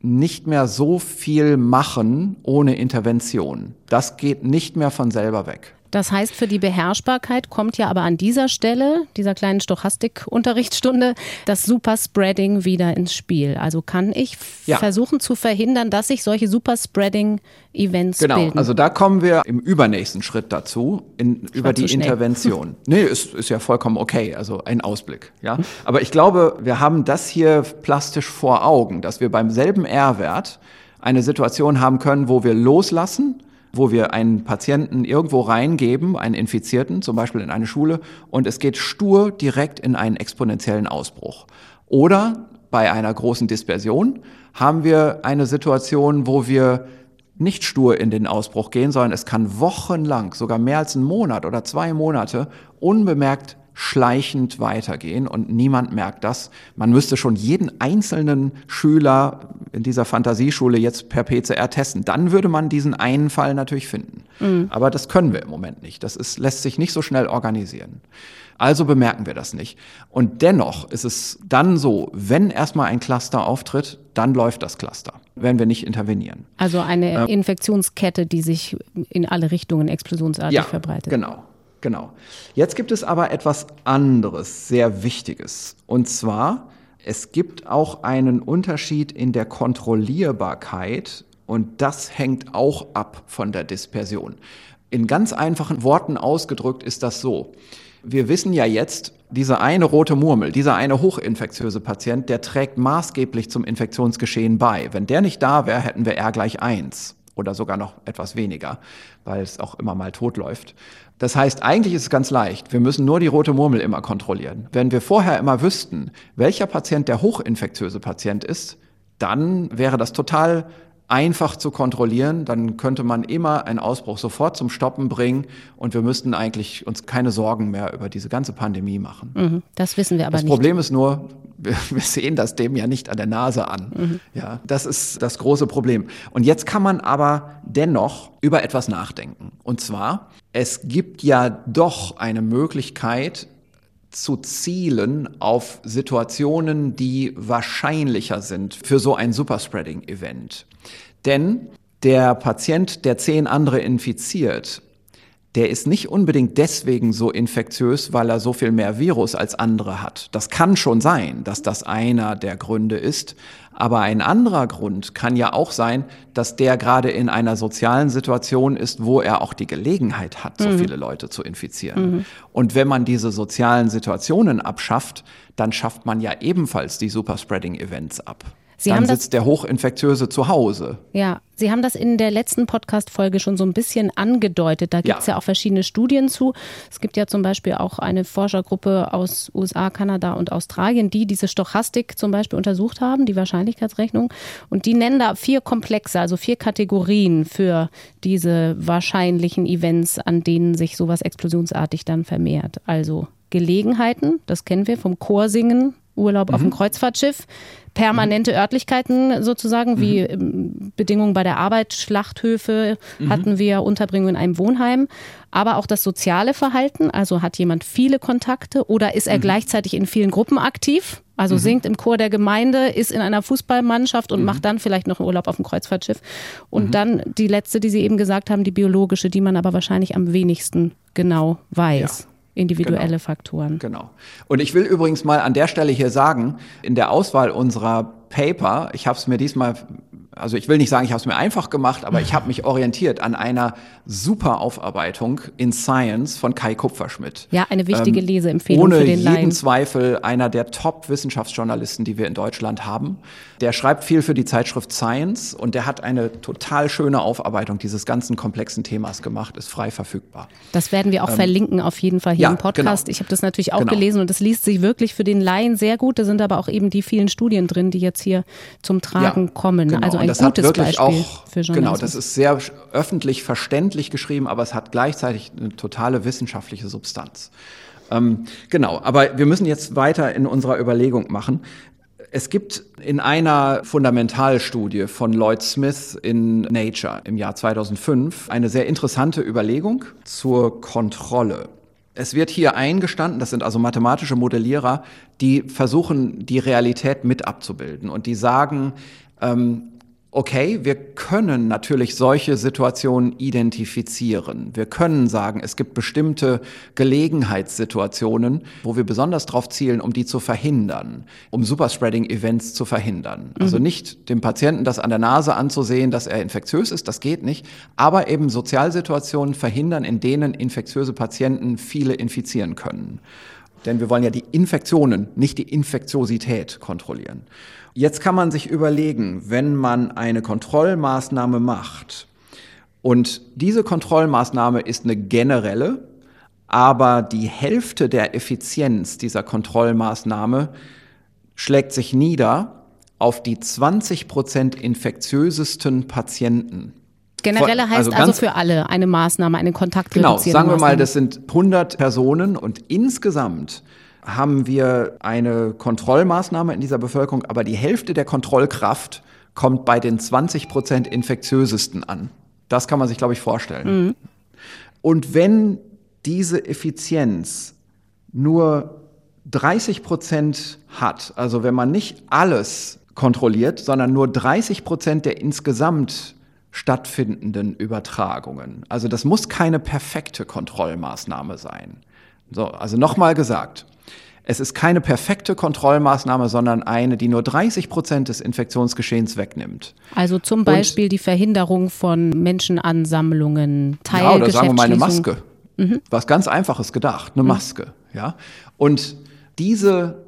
nicht mehr so viel machen ohne Intervention. Das geht nicht mehr von selber weg. Das heißt, für die Beherrschbarkeit kommt ja aber an dieser Stelle, dieser kleinen Stochastik-Unterrichtsstunde, das Superspreading wieder ins Spiel. Also kann ich ja. versuchen zu verhindern, dass sich solche Superspreading-Events genau. bilden. Genau, also da kommen wir im übernächsten Schritt dazu, in, über die Intervention. [laughs] nee, ist, ist ja vollkommen okay, also ein Ausblick. Ja? Aber ich glaube, wir haben das hier plastisch vor Augen, dass wir beim selben R-Wert eine Situation haben können, wo wir loslassen, wo wir einen Patienten irgendwo reingeben, einen Infizierten, zum Beispiel in eine Schule, und es geht stur direkt in einen exponentiellen Ausbruch. Oder bei einer großen Dispersion haben wir eine Situation, wo wir nicht stur in den Ausbruch gehen, sondern es kann wochenlang, sogar mehr als einen Monat oder zwei Monate, unbemerkt schleichend weitergehen und niemand merkt das. Man müsste schon jeden einzelnen Schüler in dieser Fantasieschule jetzt per PCR testen. Dann würde man diesen einen Fall natürlich finden. Mhm. Aber das können wir im Moment nicht. Das ist, lässt sich nicht so schnell organisieren. Also bemerken wir das nicht. Und dennoch ist es dann so, wenn erstmal ein Cluster auftritt, dann läuft das Cluster, wenn wir nicht intervenieren. Also eine Infektionskette, die sich in alle Richtungen explosionsartig ja, verbreitet. Genau. Genau. Jetzt gibt es aber etwas anderes, sehr Wichtiges. Und zwar, es gibt auch einen Unterschied in der Kontrollierbarkeit Und das hängt auch ab von der Dispersion. In ganz einfachen Worten ausgedrückt ist das so. Wir wissen ja jetzt, dieser eine rote Murmel, dieser eine hochinfektiöse Patient, der trägt maßgeblich zum Infektionsgeschehen bei. Wenn der nicht da wäre, hätten wir R gleich eins oder sogar noch etwas weniger, weil es auch immer mal tot läuft. Das heißt, eigentlich ist es ganz leicht. Wir müssen nur die rote Murmel immer kontrollieren. Wenn wir vorher immer wüssten, welcher Patient der hochinfektiöse Patient ist, dann wäre das total einfach zu kontrollieren, dann könnte man immer einen Ausbruch sofort zum Stoppen bringen und wir müssten eigentlich uns keine Sorgen mehr über diese ganze Pandemie machen. Mhm, das wissen wir aber das nicht. Das Problem ist nur, wir, [laughs] wir, sehen das dem ja nicht an der Nase an. Mhm. Ja, das ist das große Problem. Und jetzt kann man aber dennoch über etwas nachdenken. Und zwar, es gibt ja doch eine Möglichkeit, zu zielen auf Situationen, die wahrscheinlicher sind für so ein Superspreading-Event. Denn der Patient, der zehn andere infiziert, der ist nicht unbedingt deswegen so infektiös, weil er so viel mehr Virus als andere hat. Das kann schon sein, dass das einer der Gründe ist. Aber ein anderer Grund kann ja auch sein, dass der gerade in einer sozialen Situation ist, wo er auch die Gelegenheit hat, so mhm. viele Leute zu infizieren. Mhm. Und wenn man diese sozialen Situationen abschafft, dann schafft man ja ebenfalls die Superspreading-Events ab. Sie dann sitzt der Hochinfektiöse zu Hause. Ja, Sie haben das in der letzten Podcast-Folge schon so ein bisschen angedeutet. Da gibt es ja. ja. auch verschiedene Studien zu. Es gibt ja zum Beispiel auch eine Forschergruppe aus USA, Kanada und Australien, die diese Stochastik zum Beispiel untersucht haben, die Wahrscheinlichkeitsrechnung. Und die nennen da vier Komplexe, also vier Kategorien für diese wahrscheinlichen Events, an denen sich sowas explosionsartig dann vermehrt. Also Gelegenheiten, das kennen wir vom Chorsingen, Urlaub mhm. auf dem Kreuzfahrtschiff permanente mhm. Örtlichkeiten sozusagen, wie mhm. Bedingungen bei der Arbeit, Schlachthöfe mhm. hatten wir, Unterbringung in einem Wohnheim, aber auch das soziale Verhalten, also hat jemand viele Kontakte oder ist er mhm. gleichzeitig in vielen Gruppen aktiv? Also singt im Chor der Gemeinde, ist in einer Fußballmannschaft und macht dann vielleicht noch einen Urlaub auf dem Kreuzfahrtschiff. Und dann die letzte, die Sie eben gesagt haben, die biologische, die man aber wahrscheinlich am wenigsten genau weiß. Ja individuelle genau. Faktoren. Genau. Und ich will übrigens mal an der Stelle hier sagen, in der Auswahl unserer Paper, ich habe es mir diesmal also ich will nicht sagen, ich habe es mir einfach gemacht, aber ich habe mich orientiert an einer super Aufarbeitung in Science von Kai Kupferschmidt. Ja, eine wichtige ähm, Leseempfehlung ohne für den jeden Laien. Zweifel einer der Top-Wissenschaftsjournalisten, die wir in Deutschland haben. Der schreibt viel für die Zeitschrift Science und der hat eine total schöne Aufarbeitung dieses ganzen komplexen Themas gemacht, ist frei verfügbar. Das werden wir auch ähm, verlinken auf jeden Fall hier ja, im Podcast. Genau. Ich habe das natürlich auch genau. gelesen und es liest sich wirklich für den Laien sehr gut. Da sind aber auch eben die vielen Studien drin, die jetzt hier zum Tragen ja, kommen. Genau. Also ein das gutes hat wirklich Beispiel auch, für Journalismus. Genau, das ist sehr öffentlich verständlich geschrieben, aber es hat gleichzeitig eine totale wissenschaftliche Substanz. Ähm, genau, aber wir müssen jetzt weiter in unserer Überlegung machen. Es gibt in einer Fundamentalstudie von Lloyd Smith in Nature im Jahr 2005 eine sehr interessante Überlegung zur Kontrolle. Es wird hier eingestanden, das sind also mathematische Modellierer, die versuchen, die Realität mit abzubilden und die sagen, ähm, okay, wir können natürlich solche Situationen identifizieren. Wir können sagen, es gibt bestimmte Gelegenheitssituationen, wo wir besonders darauf zielen, um die zu verhindern, um Superspreading-Events zu verhindern. Also mhm. Also nicht dem Patienten das an der Nase anzusehen, dass er infektiös ist, das geht nicht, aber eben Sozialsituationen verhindern, in denen infektiöse Patienten viele infizieren können. Denn wir wollen ja die Infektionen, nicht die Infektiosität kontrollieren. Jetzt kann man sich überlegen, wenn man eine Kontrollmaßnahme macht und diese Kontrollmaßnahme ist eine generelle, aber die Hälfte der Effizienz dieser Kontrollmaßnahme schlägt sich nieder auf die 20 Prozent infektiösesten Patienten. Generelle heißt also, also für alle eine Maßnahme, eine kontaktreduzierte Genau, sagen wir mal, das sind 100 Personen und insgesamt haben wir eine Kontrollmaßnahme in dieser Bevölkerung, aber die Hälfte der Kontrollkraft kommt bei den 20 Prozent infektiösesten an. Das kann man sich, glaube ich, vorstellen. Mhm. Und wenn diese Effizienz nur 30 Prozent hat, also wenn man nicht alles kontrolliert, sondern nur 30 Prozent der insgesamt stattfindenden Übertragungen. Also das muss keine perfekte Kontrollmaßnahme sein. So, also nochmal gesagt, Es ist keine perfekte Kontrollmaßnahme, sondern eine, die nur 30 Prozent des Infektionsgeschehens wegnimmt. Also zum Beispiel Und, die Verhinderung von Menschenansammlungen, Teil Ja, oder sagen wir mal eine Maske. Mhm. Was ganz Einfaches gedacht, eine mhm. Maske. Ja? Und diese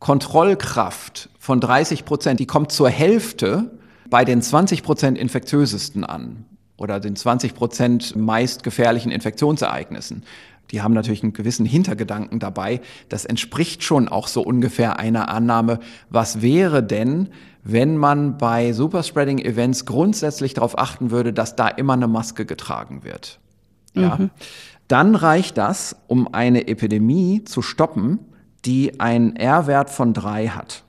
Kontrollkraft von 30 Prozent, die kommt zur Hälfte bei den 20 Prozent infektiösesten an oder den 20 Prozent meist gefährlichen Infektionsereignissen. Die haben natürlich einen gewissen Hintergedanken dabei. Das entspricht schon auch so ungefähr einer Annahme. Was wäre denn, wenn man bei Superspreading-Events grundsätzlich darauf achten würde, dass da immer eine Maske getragen wird? Ja. Mhm. Dann reicht das, um eine Epidemie zu stoppen, die einen R-Wert von drei hat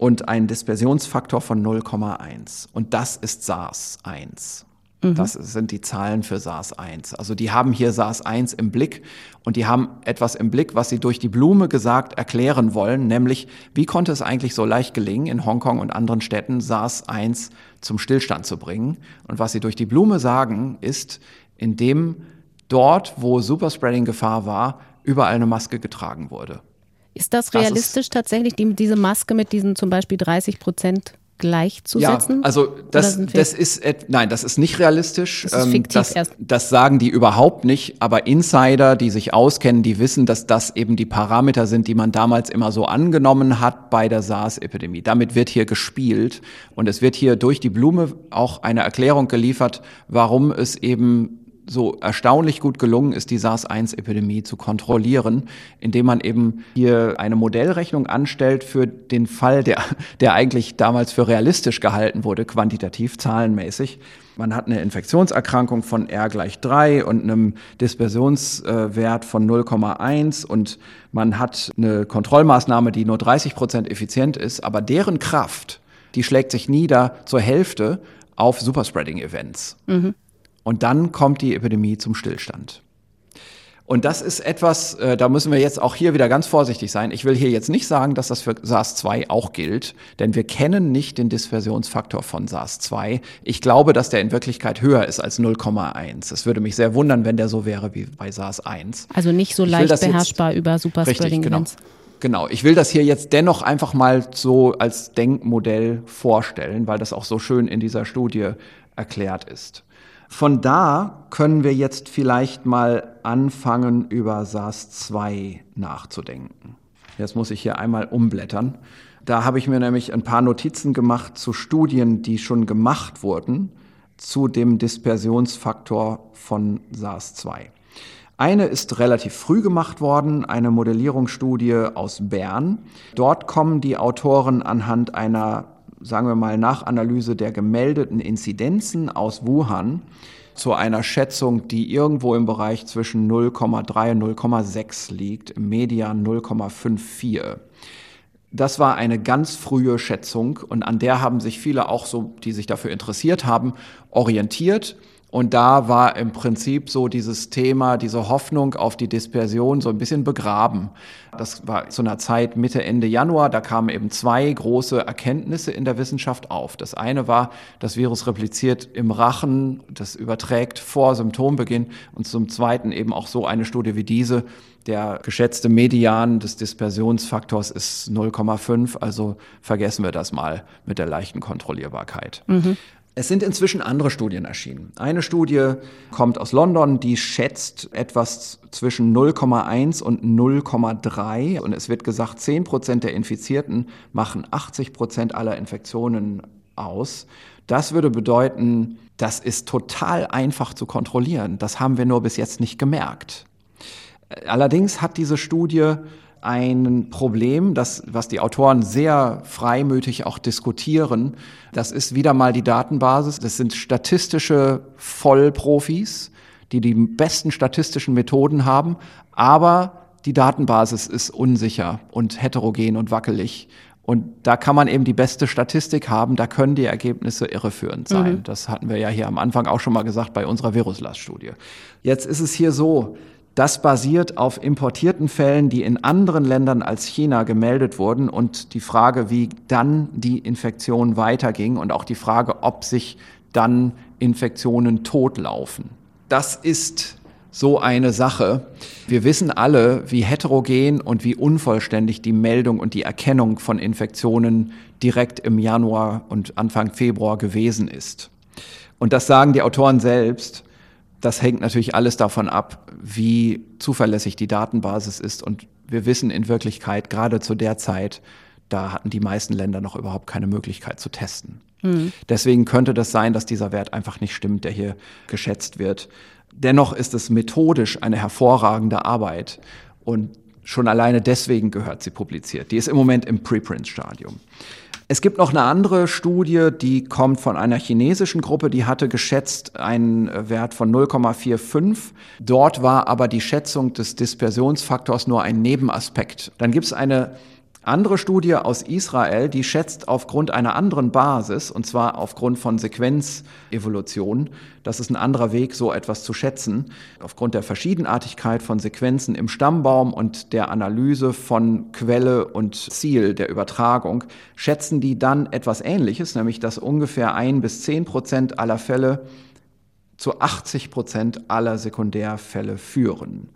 und einen Dispersionsfaktor von 0,1. Und das ist SARS-1. Mhm. Das sind die Zahlen für SARS-1. Also die haben hier SARS-1 im Blick und die haben etwas im Blick, was sie durch die Blume gesagt erklären wollen, nämlich wie konnte es eigentlich so leicht gelingen, in Hongkong und anderen Städten SARS-1 zum Stillstand zu bringen. Und was sie durch die Blume sagen, ist, indem dort, wo Superspreading-Gefahr war, überall eine Maske getragen wurde. Ist das realistisch das ist, tatsächlich, die, diese Maske mit diesen zum Beispiel 30 Prozent gleichzusetzen? Ja, also das, das ist, nein, das ist nicht realistisch. Das, ist fiktiv das, erst. das sagen die überhaupt nicht, aber Insider, die sich auskennen, die wissen, dass das eben die Parameter sind, die man damals immer so angenommen hat bei der SARS-Epidemie. Damit wird hier gespielt und es wird hier durch die Blume auch eine Erklärung geliefert, warum es eben so erstaunlich gut gelungen ist, die SARS-1-Epidemie zu kontrollieren, indem man eben hier eine Modellrechnung anstellt für den Fall, der, der eigentlich damals für realistisch gehalten wurde, quantitativ, zahlenmäßig. Man hat eine Infektionserkrankung von R gleich 3 und einem Dispersionswert von 0,1 und man hat eine Kontrollmaßnahme, die nur 30 Prozent effizient ist, aber deren Kraft, die schlägt sich nieder zur Hälfte auf Superspreading-Events. Mhm. Und dann kommt die Epidemie zum Stillstand. Und das ist etwas, äh, da müssen wir jetzt auch hier wieder ganz vorsichtig sein. Ich will hier jetzt nicht sagen, dass das für SARS-2 auch gilt, denn wir kennen nicht den Dispersionsfaktor von SARS-2. Ich glaube, dass der in Wirklichkeit höher ist als 0,1. Es würde mich sehr wundern, wenn der so wäre wie bei SARS-1. Also nicht so leicht beherrschbar über Superspreading genau. Genau, ich will das hier jetzt dennoch einfach mal so als Denkmodell vorstellen, weil das auch so schön in dieser Studie erklärt ist. Von da können wir jetzt vielleicht mal anfangen, über SARS-2 nachzudenken. Jetzt muss ich hier einmal umblättern. Da habe ich mir nämlich ein paar Notizen gemacht zu Studien, die schon gemacht wurden zu dem Dispersionsfaktor von SARS-2. Eine ist relativ früh gemacht worden, eine Modellierungsstudie aus Bern. Dort kommen die Autoren anhand einer sagen wir mal, nach Analyse der gemeldeten Inzidenzen aus Wuhan zu einer Schätzung, die irgendwo im Bereich zwischen 0,3 und 0,6 liegt, im Median 0,54. Das war eine ganz frühe Schätzung und an der haben sich viele auch so, die sich dafür interessiert haben, orientiert. Und da war im Prinzip so dieses Thema, diese Hoffnung auf die Dispersion so ein bisschen begraben. Das war zu einer Zeit Mitte, Ende Januar. Da kamen eben zwei große Erkenntnisse in der Wissenschaft auf. Das eine war, das Virus repliziert im Rachen, das überträgt vor Symptombeginn. Und zum zweiten eben auch so eine Studie wie diese. Der geschätzte Median des Dispersionsfaktors ist 0,5. Also vergessen wir das mal mit der leichten Kontrollierbarkeit. Mhm. Es sind inzwischen andere Studien erschienen. Eine Studie kommt aus London, die schätzt etwas zwischen 0,1 und 0,3 und es wird gesagt, 10 Prozent der Infizierten machen 80 Prozent aller Infektionen aus. Das würde bedeuten, das ist total einfach zu kontrollieren. Das haben wir nur bis jetzt nicht gemerkt. Allerdings hat diese Studie ein Problem, das, was die Autoren sehr freimütig auch diskutieren. Das ist wieder mal die Datenbasis. Das sind statistische Vollprofis, die die besten statistischen Methoden haben, aber die Datenbasis ist unsicher und heterogen und wackelig. Und da kann man eben die beste Statistik haben, da können die Ergebnisse irreführend sein. Mhm. Das hatten wir ja hier am Anfang auch schon mal gesagt bei unserer Viruslaststudie. Jetzt ist es hier so, das basiert auf importierten Fällen, die in anderen Ländern als China gemeldet wurden und die Frage, wie dann die Infektion weiterging und auch die Frage, ob sich dann Infektionen totlaufen. Das ist so eine Sache. Wir wissen alle, wie heterogen und wie unvollständig die Meldung und die Erkennung von Infektionen direkt im Januar und Anfang Februar gewesen ist. Und das sagen die Autoren selbst. Das hängt natürlich alles davon ab, wie zuverlässig die Datenbasis ist. Und wir wissen in Wirklichkeit, gerade zu der Zeit, da hatten die meisten Länder noch überhaupt keine Möglichkeit zu testen. Mhm. Deswegen könnte das sein, dass dieser Wert einfach nicht stimmt, der hier geschätzt wird. Dennoch ist es methodisch eine hervorragende Arbeit und schon alleine deswegen gehört sie publiziert. Die ist im Moment im Preprint-Stadium. Es gibt noch eine andere Studie, die kommt von einer chinesischen Gruppe, die hatte geschätzt einen Wert von 0,45. Dort war aber die Schätzung des Dispersionsfaktors nur ein Nebenaspekt. Dann gibt es eine andere Studie aus Israel, die schätzt aufgrund einer anderen Basis, und zwar aufgrund von Sequenzevolution, das ist ein anderer Weg, so etwas zu schätzen, aufgrund der Verschiedenartigkeit von Sequenzen im Stammbaum und der Analyse von Quelle und Ziel der Übertragung, schätzen die dann etwas Ähnliches, nämlich dass ungefähr ein bis zehn Prozent aller Fälle zu 80 Prozent aller Sekundärfälle führen.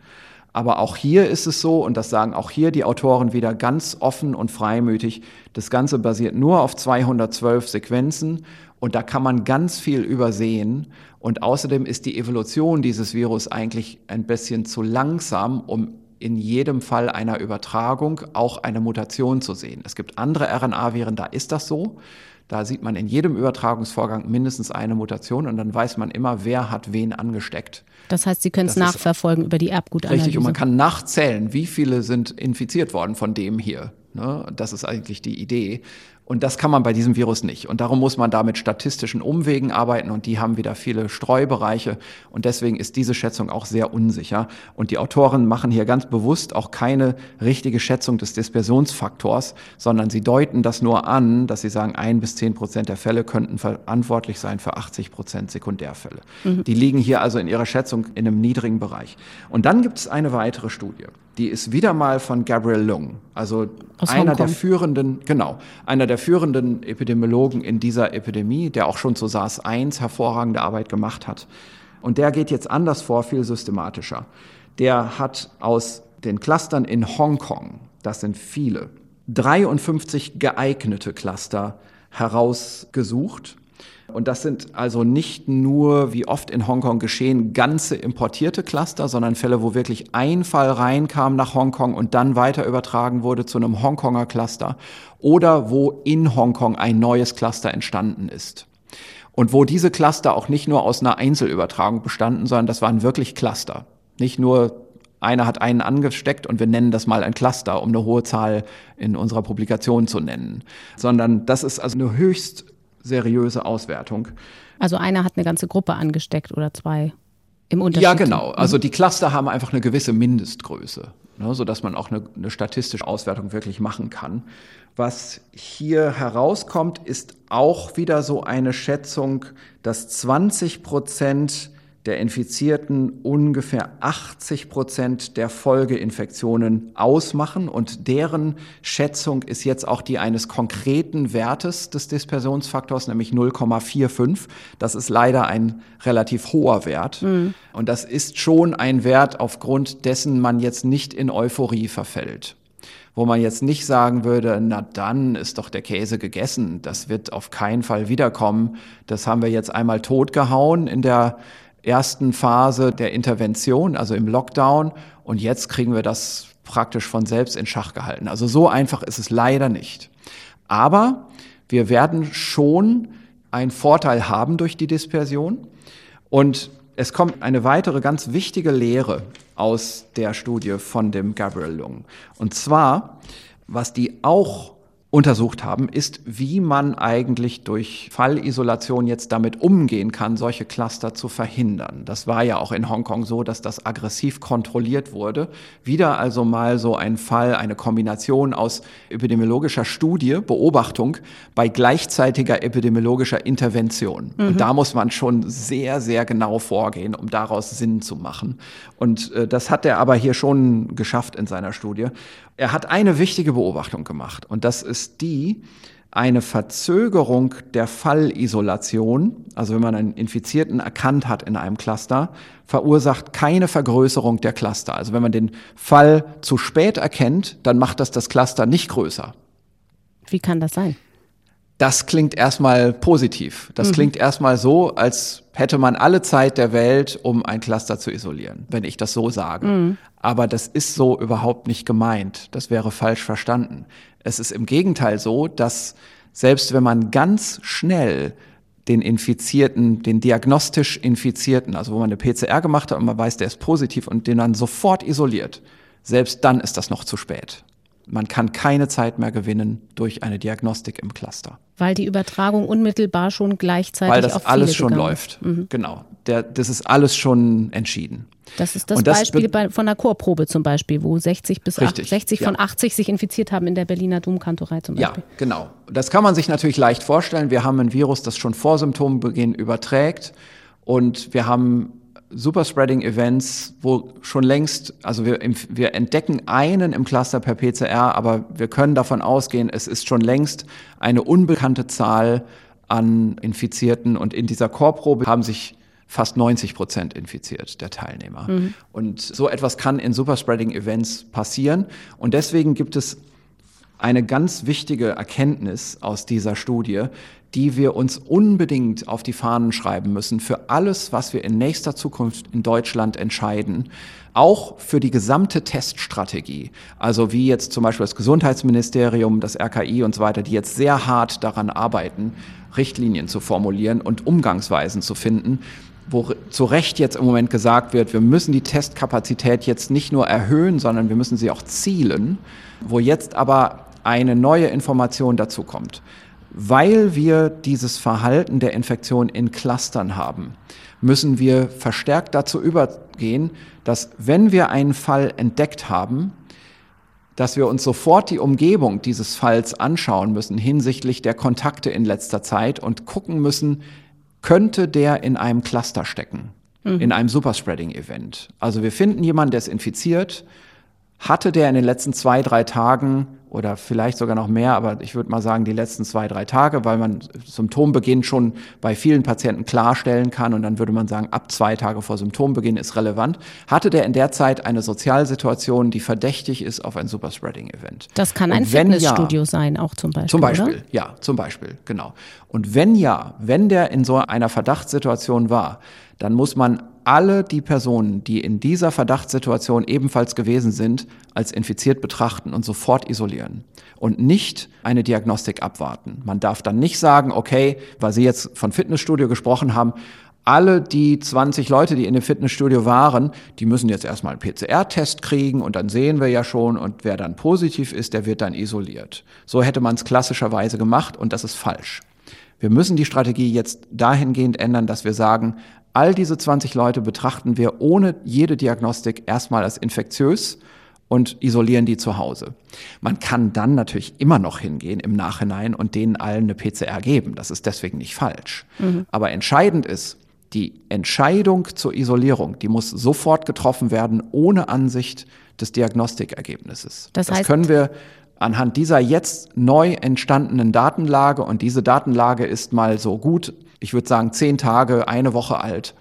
Aber auch hier ist es so, und das sagen auch hier die Autoren wieder ganz offen und freimütig, das Ganze basiert nur auf 212 Sequenzen und da kann man ganz viel übersehen. Und außerdem ist die Evolution dieses Virus eigentlich ein bisschen zu langsam, um in jedem Fall einer Übertragung auch eine Mutation zu sehen. Es gibt andere RNA-Viren, da ist das so. Da sieht man in jedem Übertragungsvorgang mindestens eine Mutation und dann weiß man immer, wer hat wen angesteckt. Das heißt, Sie können es nachverfolgen über die Erbgutanalyse. Richtig, und man kann nachzählen, wie viele sind infiziert worden von dem hier. Ne? Das ist eigentlich die Idee. Und das kann man bei diesem Virus nicht. Und darum muss man da mit statistischen Umwegen arbeiten und die haben wieder viele Streubereiche. Und deswegen ist diese Schätzung auch sehr unsicher. Und die Autoren machen hier ganz bewusst auch keine richtige Schätzung des Dispersionsfaktors, sondern sie deuten das nur an, dass sie sagen, ein bis zehn Prozent der Fälle könnten verantwortlich sein für 80 Prozent Sekundärfälle. Mhm. Die liegen hier also in ihrer Schätzung in einem niedrigen Bereich. Und dann gibt es eine weitere Studie. Die ist wieder mal von Gabriel Lung, also Aus einer der führenden, genau, einer der führenden Epidemiologen in dieser Epidemie, der auch schon zu SARS-1 hervorragende Arbeit gemacht hat. Und der geht jetzt anders vor, viel systematischer. Der hat aus den Clustern in Hongkong, das sind viele, 53 geeignete Cluster herausgesucht und das sind also nicht nur, wie oft in Hongkong geschehen, ganze importierte Cluster, sondern Fälle, wo wirklich ein Fall reinkam nach Hongkong und dann weiter übertragen wurde zu einem Hongkonger Cluster oder wo in Hongkong ein neues Cluster entstanden ist. Und wo diese Cluster auch nicht nur aus einer Einzelübertragung bestanden, sondern das waren wirklich Cluster. Nicht nur einer hat einen angesteckt und wir nennen das mal ein Cluster, um eine hohe Zahl in unserer Publikation zu nennen, sondern das ist also eine höchst seriöse Auswertung. Also einer hat eine ganze Gruppe angesteckt oder zwei im Unterschied. Ja, genau. Also die Cluster haben einfach eine gewisse Mindestgröße, ne, sodass man auch eine, eine statistische Auswertung wirklich machen kann. Was hier herauskommt, ist auch wieder so eine Schätzung, dass 20 Prozent der Infizierten ungefähr 80 Prozent der Folgeinfektionen ausmachen und deren Schätzung ist jetzt auch die eines konkreten Wertes des Dispersionsfaktors, nämlich 0,45. Das ist leider ein relativ hoher Wert mhm. und das ist schon ein Wert, aufgrund dessen man jetzt nicht in Euphorie verfällt wo man jetzt nicht sagen würde, na dann ist doch der Käse gegessen, das wird auf keinen Fall wiederkommen. Das haben wir jetzt einmal totgehauen in der ersten Phase der Intervention, also im Lockdown. Und jetzt kriegen wir das praktisch von selbst in Schach gehalten. Also so einfach ist es leider nicht. Aber wir werden schon einen Vorteil haben durch die Dispersion. Und es kommt eine weitere ganz wichtige Lehre aus der Studie von dem Gabriel Lung. Und zwar, was die auch untersucht haben, ist, wie man eigentlich durch Fallisolation jetzt damit umgehen kann, solche Cluster zu verhindern. Das war ja auch in Hongkong so, dass das aggressiv kontrolliert wurde. Wieder also mal so ein Fall, eine Kombination aus epidemiologischer Studie, Beobachtung bei gleichzeitiger epidemiologischer Intervention. Mhm. Und da muss man schon sehr, sehr genau vorgehen, um daraus Sinn zu machen. Und äh, das hat er aber hier schon geschafft in seiner Studie. Er hat eine wichtige Beobachtung gemacht und das ist die, eine Verzögerung der Fallisolation, also wenn man einen Infizierten erkannt hat in einem Cluster, verursacht keine Vergrößerung der Cluster. Also wenn man den Fall zu spät erkennt, dann macht das das Cluster nicht größer. Wie kann das sein? Das klingt erstmal positiv. Das mhm. klingt erstmal so, als hätte man alle Zeit der Welt, um ein Cluster zu isolieren, wenn ich das so sage. Mhm. Aber das ist so überhaupt nicht gemeint. Das wäre falsch verstanden. Es ist im Gegenteil so, dass selbst wenn man ganz schnell den Infizierten, den diagnostisch Infizierten, also wo man eine PCR gemacht hat und man weiß, der ist positiv und den dann sofort isoliert, selbst dann ist das noch zu spät. Man kann keine Zeit mehr gewinnen durch eine Diagnostik im Cluster. Weil die Übertragung unmittelbar schon gleichzeitig Weil das alles schon läuft. Mhm. Genau. Der, das ist alles schon entschieden. Das ist das, das Beispiel bei, von der Chorprobe zum Beispiel, wo 60 bis richtig, 60 von ja. 80 sich infiziert haben in der Berliner Domkantorei zum Beispiel. Ja, genau. Das kann man sich natürlich leicht vorstellen. Wir haben ein Virus, das schon vor Symptombeginn überträgt. Und wir haben Superspreading-Events, wo schon längst, also wir, wir entdecken einen im Cluster per PCR, aber wir können davon ausgehen, es ist schon längst eine unbekannte Zahl an Infizierten und in dieser Chorprobe haben sich fast 90 Prozent infiziert der Teilnehmer. Mhm. Und so etwas kann in Superspreading-Events passieren und deswegen gibt es eine ganz wichtige Erkenntnis aus dieser Studie, die wir uns unbedingt auf die Fahnen schreiben müssen für alles, was wir in nächster Zukunft in Deutschland entscheiden, auch für die gesamte Teststrategie. Also wie jetzt zum Beispiel das Gesundheitsministerium, das RKI und so weiter, die jetzt sehr hart daran arbeiten, Richtlinien zu formulieren und Umgangsweisen zu finden, wo zu Recht jetzt im Moment gesagt wird, wir müssen die Testkapazität jetzt nicht nur erhöhen, sondern wir müssen sie auch zielen, wo jetzt aber eine neue Information dazu kommt weil wir dieses Verhalten der Infektion in Clustern haben, müssen wir verstärkt dazu übergehen, dass wenn wir einen Fall entdeckt haben, dass wir uns sofort die Umgebung dieses Falls anschauen müssen hinsichtlich der Kontakte in letzter Zeit und gucken müssen, könnte der in einem Cluster stecken, mhm. in einem Superspreading-Event. Also wir finden jemanden, der ist infiziert, hatte der in den letzten zwei, drei Tagen oder vielleicht sogar noch mehr, aber ich würde mal sagen die letzten zwei, drei Tage, weil man Symptombeginn schon bei vielen Patienten klarstellen kann und dann würde man sagen, ab zwei Tage vor Symptombeginn ist relevant. Hatte der in der Zeit eine Sozialsituation, die verdächtig ist auf ein Superspreading-Event? Das kann ein Fitnessstudio ja, sein, auch zum Beispiel. Zum Beispiel, oder? ja, zum Beispiel, genau. Und wenn ja, wenn der in so einer Verdachtssituation war, dann muss man alle die Personen, die in dieser Verdachtssituation ebenfalls gewesen sind, als infiziert betrachten und sofort isolieren und nicht eine Diagnostik abwarten. Man darf dann nicht sagen, okay, weil Sie jetzt von Fitnessstudio gesprochen haben, alle die 20 Leute, die in dem Fitnessstudio waren, die müssen jetzt erstmal einen PCR-Test kriegen und dann sehen wir ja schon und wer dann positiv ist, der wird dann isoliert. So hätte man es klassischerweise gemacht und das ist falsch. Wir müssen die Strategie jetzt dahingehend ändern, dass wir sagen, All diese 20 Leute betrachten wir ohne jede Diagnostik erstmal als infektiös und isolieren die zu Hause. Man kann dann natürlich immer noch hingehen im Nachhinein und denen allen eine PCR geben. Das ist deswegen nicht falsch. Mhm. Aber entscheidend ist, die Entscheidung zur Isolierung, die muss sofort getroffen werden, ohne Ansicht des Diagnostikergebnisses. Das, heißt, das können wir anhand dieser jetzt neu entstandenen Datenlage, und diese Datenlage ist mal so gut ich würde sagen, zehn Tage, eine Woche alt.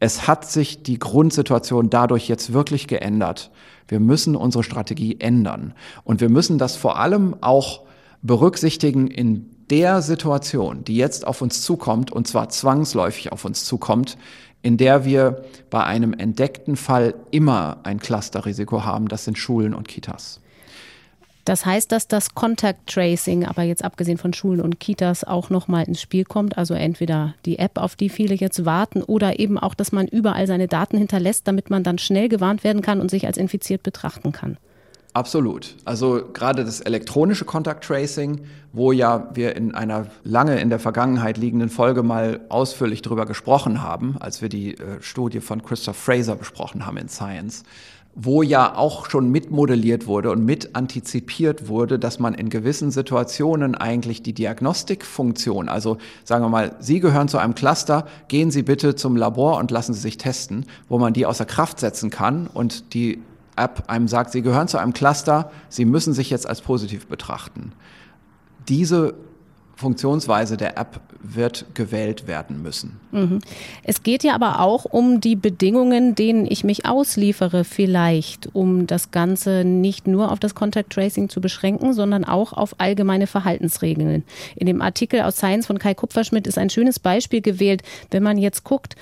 Es hat sich die Grundsituation dadurch jetzt wirklich geändert. Wir müssen unsere Strategie ändern. Und wir müssen das vor allem auch berücksichtigen in der Situation, die jetzt auf uns zukommt, und zwar zwangsläufig auf uns zukommt, in der wir bei einem entdeckten Fall immer ein Clusterrisiko haben. Das sind Schulen und Kitas. Das heißt, dass das Contact Tracing, aber jetzt abgesehen von Schulen und Kitas, auch nochmal ins Spiel kommt. Also entweder die App, auf die viele jetzt warten, oder eben auch, dass man überall seine Daten hinterlässt, damit man dann schnell gewarnt werden kann und sich als infiziert betrachten kann. Absolut. Also gerade das elektronische Contact Tracing, wo ja wir in einer lange in der Vergangenheit liegenden Folge mal ausführlich darüber gesprochen haben, als wir die äh, Studie von Christoph Fraser besprochen haben in Science, wo ja auch schon mitmodelliert wurde und mit antizipiert wurde, dass man in gewissen Situationen eigentlich die Diagnostikfunktion, also sagen wir mal, Sie gehören zu einem Cluster, gehen Sie bitte zum Labor und lassen Sie sich testen, wo man die außer Kraft setzen kann und die App einem sagt, Sie gehören zu einem Cluster, Sie müssen sich jetzt als positiv betrachten. diese Funktionsweise der App wird gewählt werden müssen. Mhm. Es geht ja aber auch um die Bedingungen, denen ich mich ausliefere, vielleicht, um das Ganze nicht nur auf das Contact Tracing zu beschränken, sondern auch auf allgemeine Verhaltensregeln. In dem Artikel aus Science von Kai Kupferschmidt ist ein schönes Beispiel gewählt, wenn man jetzt guckt,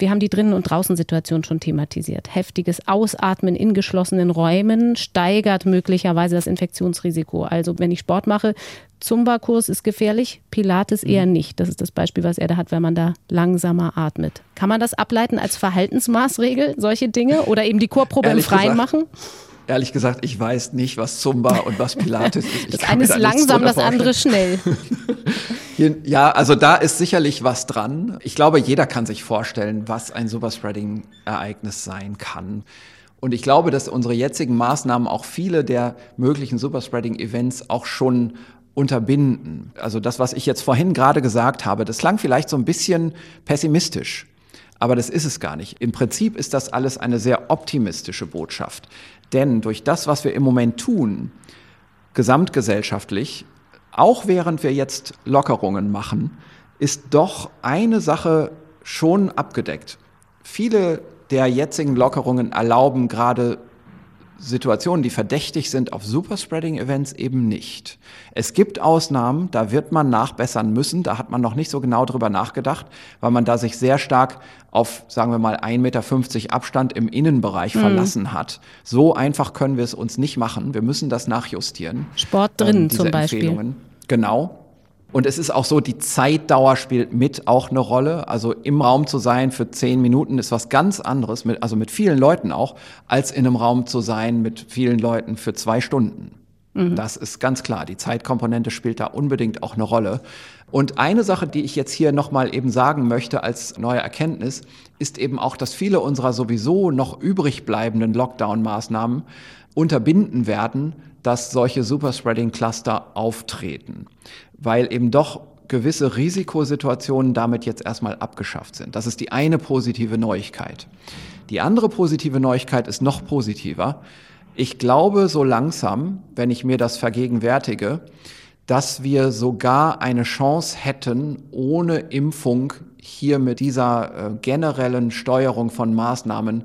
wir haben die Drinnen- und Draußensituation schon thematisiert. Heftiges Ausatmen in geschlossenen Räumen steigert möglicherweise das Infektionsrisiko. Also wenn ich Sport mache, Zumba-Kurs ist gefährlich, Pilates eher mhm. nicht. Das ist das Beispiel, was er da hat, wenn man da langsamer atmet. Kann man das ableiten als Verhaltensmaßregel, solche Dinge? Oder eben die Chorprobe im Freien gesagt, machen? Ehrlich gesagt, ich weiß nicht, was Zumba und was Pilates ist. Ich das eine ist langsam, das andere schnell. [laughs] ja, also da ist sicherlich was dran. Ich glaube, jeder kann sich vorstellen, was ein Superspreading-Ereignis sein kann. Und ich glaube, dass unsere jetzigen Maßnahmen auch viele der möglichen Superspreading-Events auch schon unterbinden. Also das, was ich jetzt vorhin gerade gesagt habe, das klang vielleicht so ein bisschen pessimistisch. Aber das ist es gar nicht. Im Prinzip ist das alles eine sehr optimistische Botschaft. Denn durch das, was wir im Moment tun, gesamtgesellschaftlich, auch während wir jetzt Lockerungen machen, ist doch eine Sache schon abgedeckt. Viele der jetzigen Lockerungen erlauben gerade Situationen, die verdächtig sind auf Superspreading-Events eben nicht. Es gibt Ausnahmen, da wird man nachbessern müssen, da hat man noch nicht so genau drüber nachgedacht, weil man da sich sehr stark auf, sagen wir mal, 1,50 Meter Abstand im Innenbereich mhm. verlassen hat. So einfach können wir es uns nicht machen. Wir müssen das nachjustieren. Sport drin ähm, zum Beispiel. Genau. Und es ist auch so, die Zeitdauer spielt mit auch eine Rolle. Also im Raum zu sein für zehn Minuten ist was ganz anderes, mit, also mit vielen Leuten auch, als in einem Raum zu sein mit vielen Leuten für zwei Stunden. Mhm. Das ist ganz klar. Die Zeitkomponente spielt da unbedingt auch eine Rolle. Und eine Sache, die ich jetzt hier nochmal eben sagen möchte als neue Erkenntnis, ist eben auch, dass viele unserer sowieso noch übrig bleibenden Lockdown-Maßnahmen unterbinden werden, dass solche Superspreading-Cluster auftreten weil eben doch gewisse Risikosituationen damit jetzt erstmal abgeschafft sind. Das ist die eine positive Neuigkeit. Die andere positive Neuigkeit ist noch positiver. Ich glaube so langsam, wenn ich mir das vergegenwärtige, dass wir sogar eine Chance hätten, ohne Impfung hier mit dieser äh, generellen Steuerung von Maßnahmen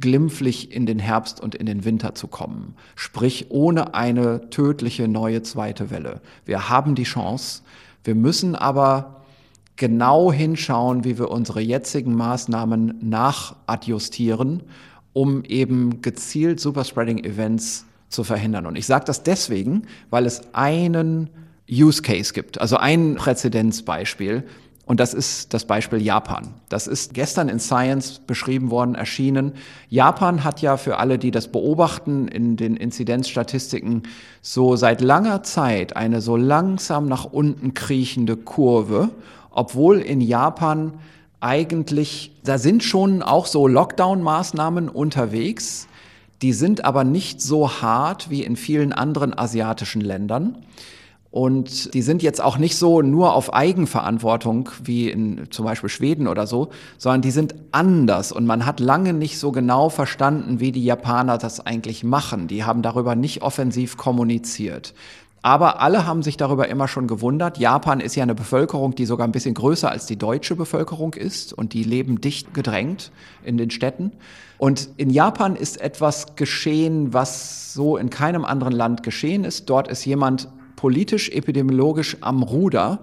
glimpflich in den Herbst und in den Winter zu kommen. Sprich, ohne eine tödliche neue zweite Welle. Wir haben die Chance. Wir müssen aber genau hinschauen, wie wir unsere jetzigen Maßnahmen nachadjustieren, um eben gezielt Superspreading-Events zu verhindern. Und ich sage das deswegen, weil es einen Use Case gibt, also ein Präzedenzbeispiel, und das ist das Beispiel Japan. Das ist gestern in Science beschrieben worden, erschienen. Japan hat ja für alle, die das beobachten in den Inzidenzstatistiken, so seit langer Zeit eine so langsam nach unten kriechende Kurve, obwohl in Japan eigentlich, da sind schon auch so Lockdown-Maßnahmen unterwegs, die sind aber nicht so hart wie in vielen anderen asiatischen Ländern. Und die sind jetzt auch nicht so nur auf Eigenverantwortung wie in zum Beispiel Schweden oder so, sondern die sind anders. Und man hat lange nicht so genau verstanden, wie die Japaner das eigentlich machen. Die haben darüber nicht offensiv kommuniziert. Aber alle haben sich darüber immer schon gewundert. Japan ist ja eine Bevölkerung, die sogar ein bisschen größer als die deutsche Bevölkerung ist und die leben dicht gedrängt in den Städten. Und in Japan ist etwas geschehen, was so in keinem anderen Land geschehen ist. Dort ist jemand politisch-epidemiologisch am Ruder,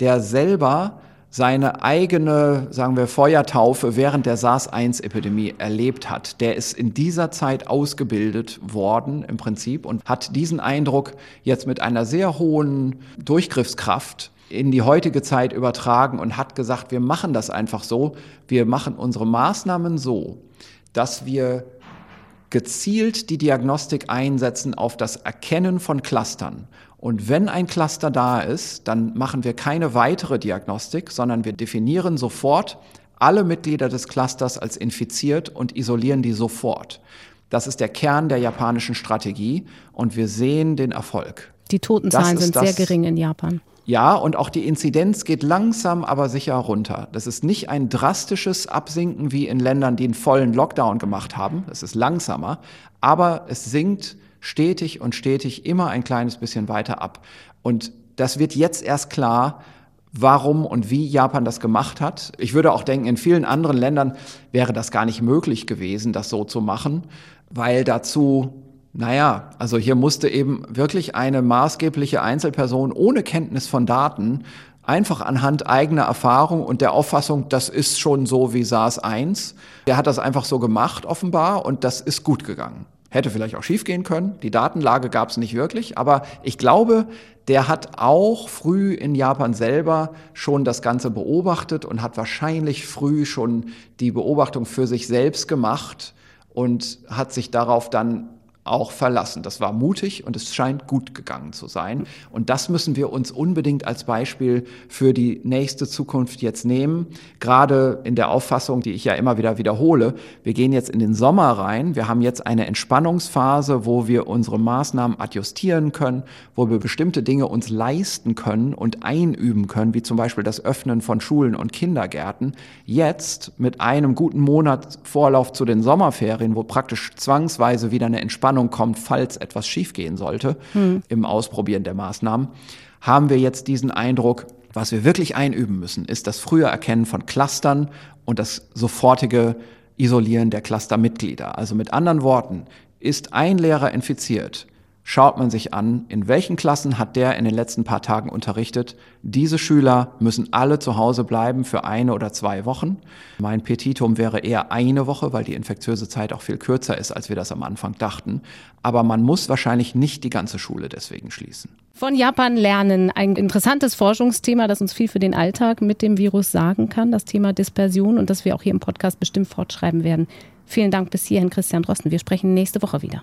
der selber seine eigene, sagen wir, Feuertaufe während der SARS-1-Epidemie erlebt hat. Der ist in dieser Zeit ausgebildet worden im Prinzip und hat diesen Eindruck jetzt mit einer sehr hohen Durchgriffskraft in die heutige Zeit übertragen und hat gesagt, wir machen das einfach so, wir machen unsere Maßnahmen so, dass wir gezielt die Diagnostik einsetzen auf das Erkennen von Clustern. Und wenn ein Cluster da ist, dann machen wir keine weitere Diagnostik, sondern wir definieren sofort alle Mitglieder des Clusters als infiziert und isolieren die sofort. Das ist der Kern der japanischen Strategie und wir sehen den Erfolg. Die Totenzahlen sind das, sehr gering in Japan. Ja, und auch die Inzidenz geht langsam, aber sicher runter. Das ist nicht ein drastisches Absinken wie in Ländern, die einen vollen Lockdown gemacht haben. Es ist langsamer, aber es sinkt stetig und stetig immer ein kleines bisschen weiter ab. Und das wird jetzt erst klar, warum und wie Japan das gemacht hat. Ich würde auch denken, in vielen anderen Ländern wäre das gar nicht möglich gewesen, das so zu machen, weil dazu, naja, also hier musste eben wirklich eine maßgebliche Einzelperson ohne Kenntnis von Daten einfach anhand eigener Erfahrung und der Auffassung, das ist schon so wie SARS 1. Der hat das einfach so gemacht offenbar und das ist gut gegangen. Hätte vielleicht auch schiefgehen können. Die Datenlage gab es nicht wirklich. Aber ich glaube, der hat auch früh in Japan selber schon das Ganze beobachtet und hat wahrscheinlich früh schon die Beobachtung für sich selbst gemacht und hat sich darauf dann auch verlassen. Das war mutig und es scheint gut gegangen zu sein. Und das müssen wir uns unbedingt als Beispiel für die nächste Zukunft jetzt nehmen. Gerade in der Auffassung, die ich ja immer wieder wiederhole. Wir gehen jetzt in den Sommer rein. Wir haben jetzt eine Entspannungsphase, wo wir unsere Maßnahmen adjustieren können, wo wir bestimmte Dinge uns leisten können und einüben können, wie zum Beispiel das Öffnen von Schulen und Kindergärten. Jetzt mit einem guten Monat Vorlauf zu den Sommerferien, wo praktisch zwangsweise wieder eine Entspannung Spannung kommt, falls etwas schiefgehen sollte hm. im Ausprobieren der Maßnahmen, haben wir jetzt diesen Eindruck, was wir wirklich einüben müssen, ist das frühe Erkennen von Clustern und das sofortige Isolieren der Clustermitglieder. Also mit anderen Worten, ist ein Lehrer infiziert, schaut man sich an, in welchen Klassen hat der in den letzten paar Tagen unterrichtet. Diese Schüler müssen alle zu Hause bleiben für eine oder zwei Wochen. Mein Petitum wäre eher eine Woche, weil die infektiöse Zeit auch viel kürzer ist, als wir das am Anfang dachten. Aber man muss wahrscheinlich nicht die ganze Schule deswegen schließen. Von Japan lernen, ein interessantes Forschungsthema, das uns viel für den Alltag mit dem Virus sagen kann, das Thema Dispersion und das wir auch hier im Podcast bestimmt fortschreiben werden. Vielen Dank bis hierhin, Christian Drosten. Wir sprechen nächste Woche wieder.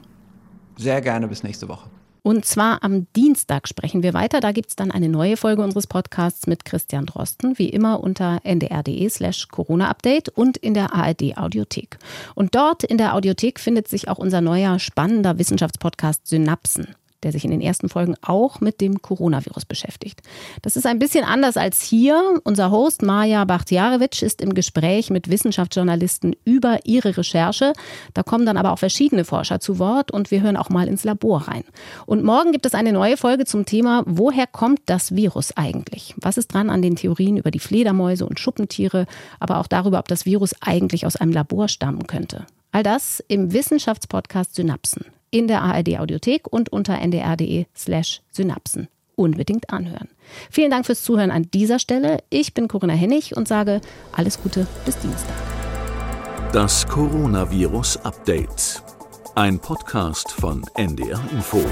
Sehr gerne bis nächste Woche. Und zwar am Dienstag sprechen wir weiter. Da gibt es dann eine neue Folge unseres Podcasts mit Christian Drosten, wie immer unter ndr.de slash Corona-Update und in der ARD-Audiothek. Und dort in der Audiothek findet sich auch unser neuer spannender Wissenschaftspodcast Synapsen der sich in den ersten Folgen auch mit dem Coronavirus beschäftigt. Das ist ein bisschen anders als hier. Unser Host Maja Bachtiarewitsch ist im Gespräch mit Wissenschaftsjournalisten über ihre Recherche. Da kommen dann aber auch verschiedene Forscher zu Wort und wir hören auch mal ins Labor rein. Und morgen gibt es eine neue Folge zum Thema, woher kommt das Virus eigentlich? Was ist dran an den Theorien über die Fledermäuse und Schuppentiere, aber auch darüber, ob das Virus eigentlich aus einem Labor stammen könnte? All das im Wissenschaftspodcast Synapsen in der ARD Audiothek und unter ndr.de slash Synapsen. Unbedingt anhören. Vielen Dank fürs Zuhören an dieser Stelle. Ich bin Corinna Hennig und sage alles Gute bis Dienstag. Das Coronavirus Update. Ein Podcast von NDR Info.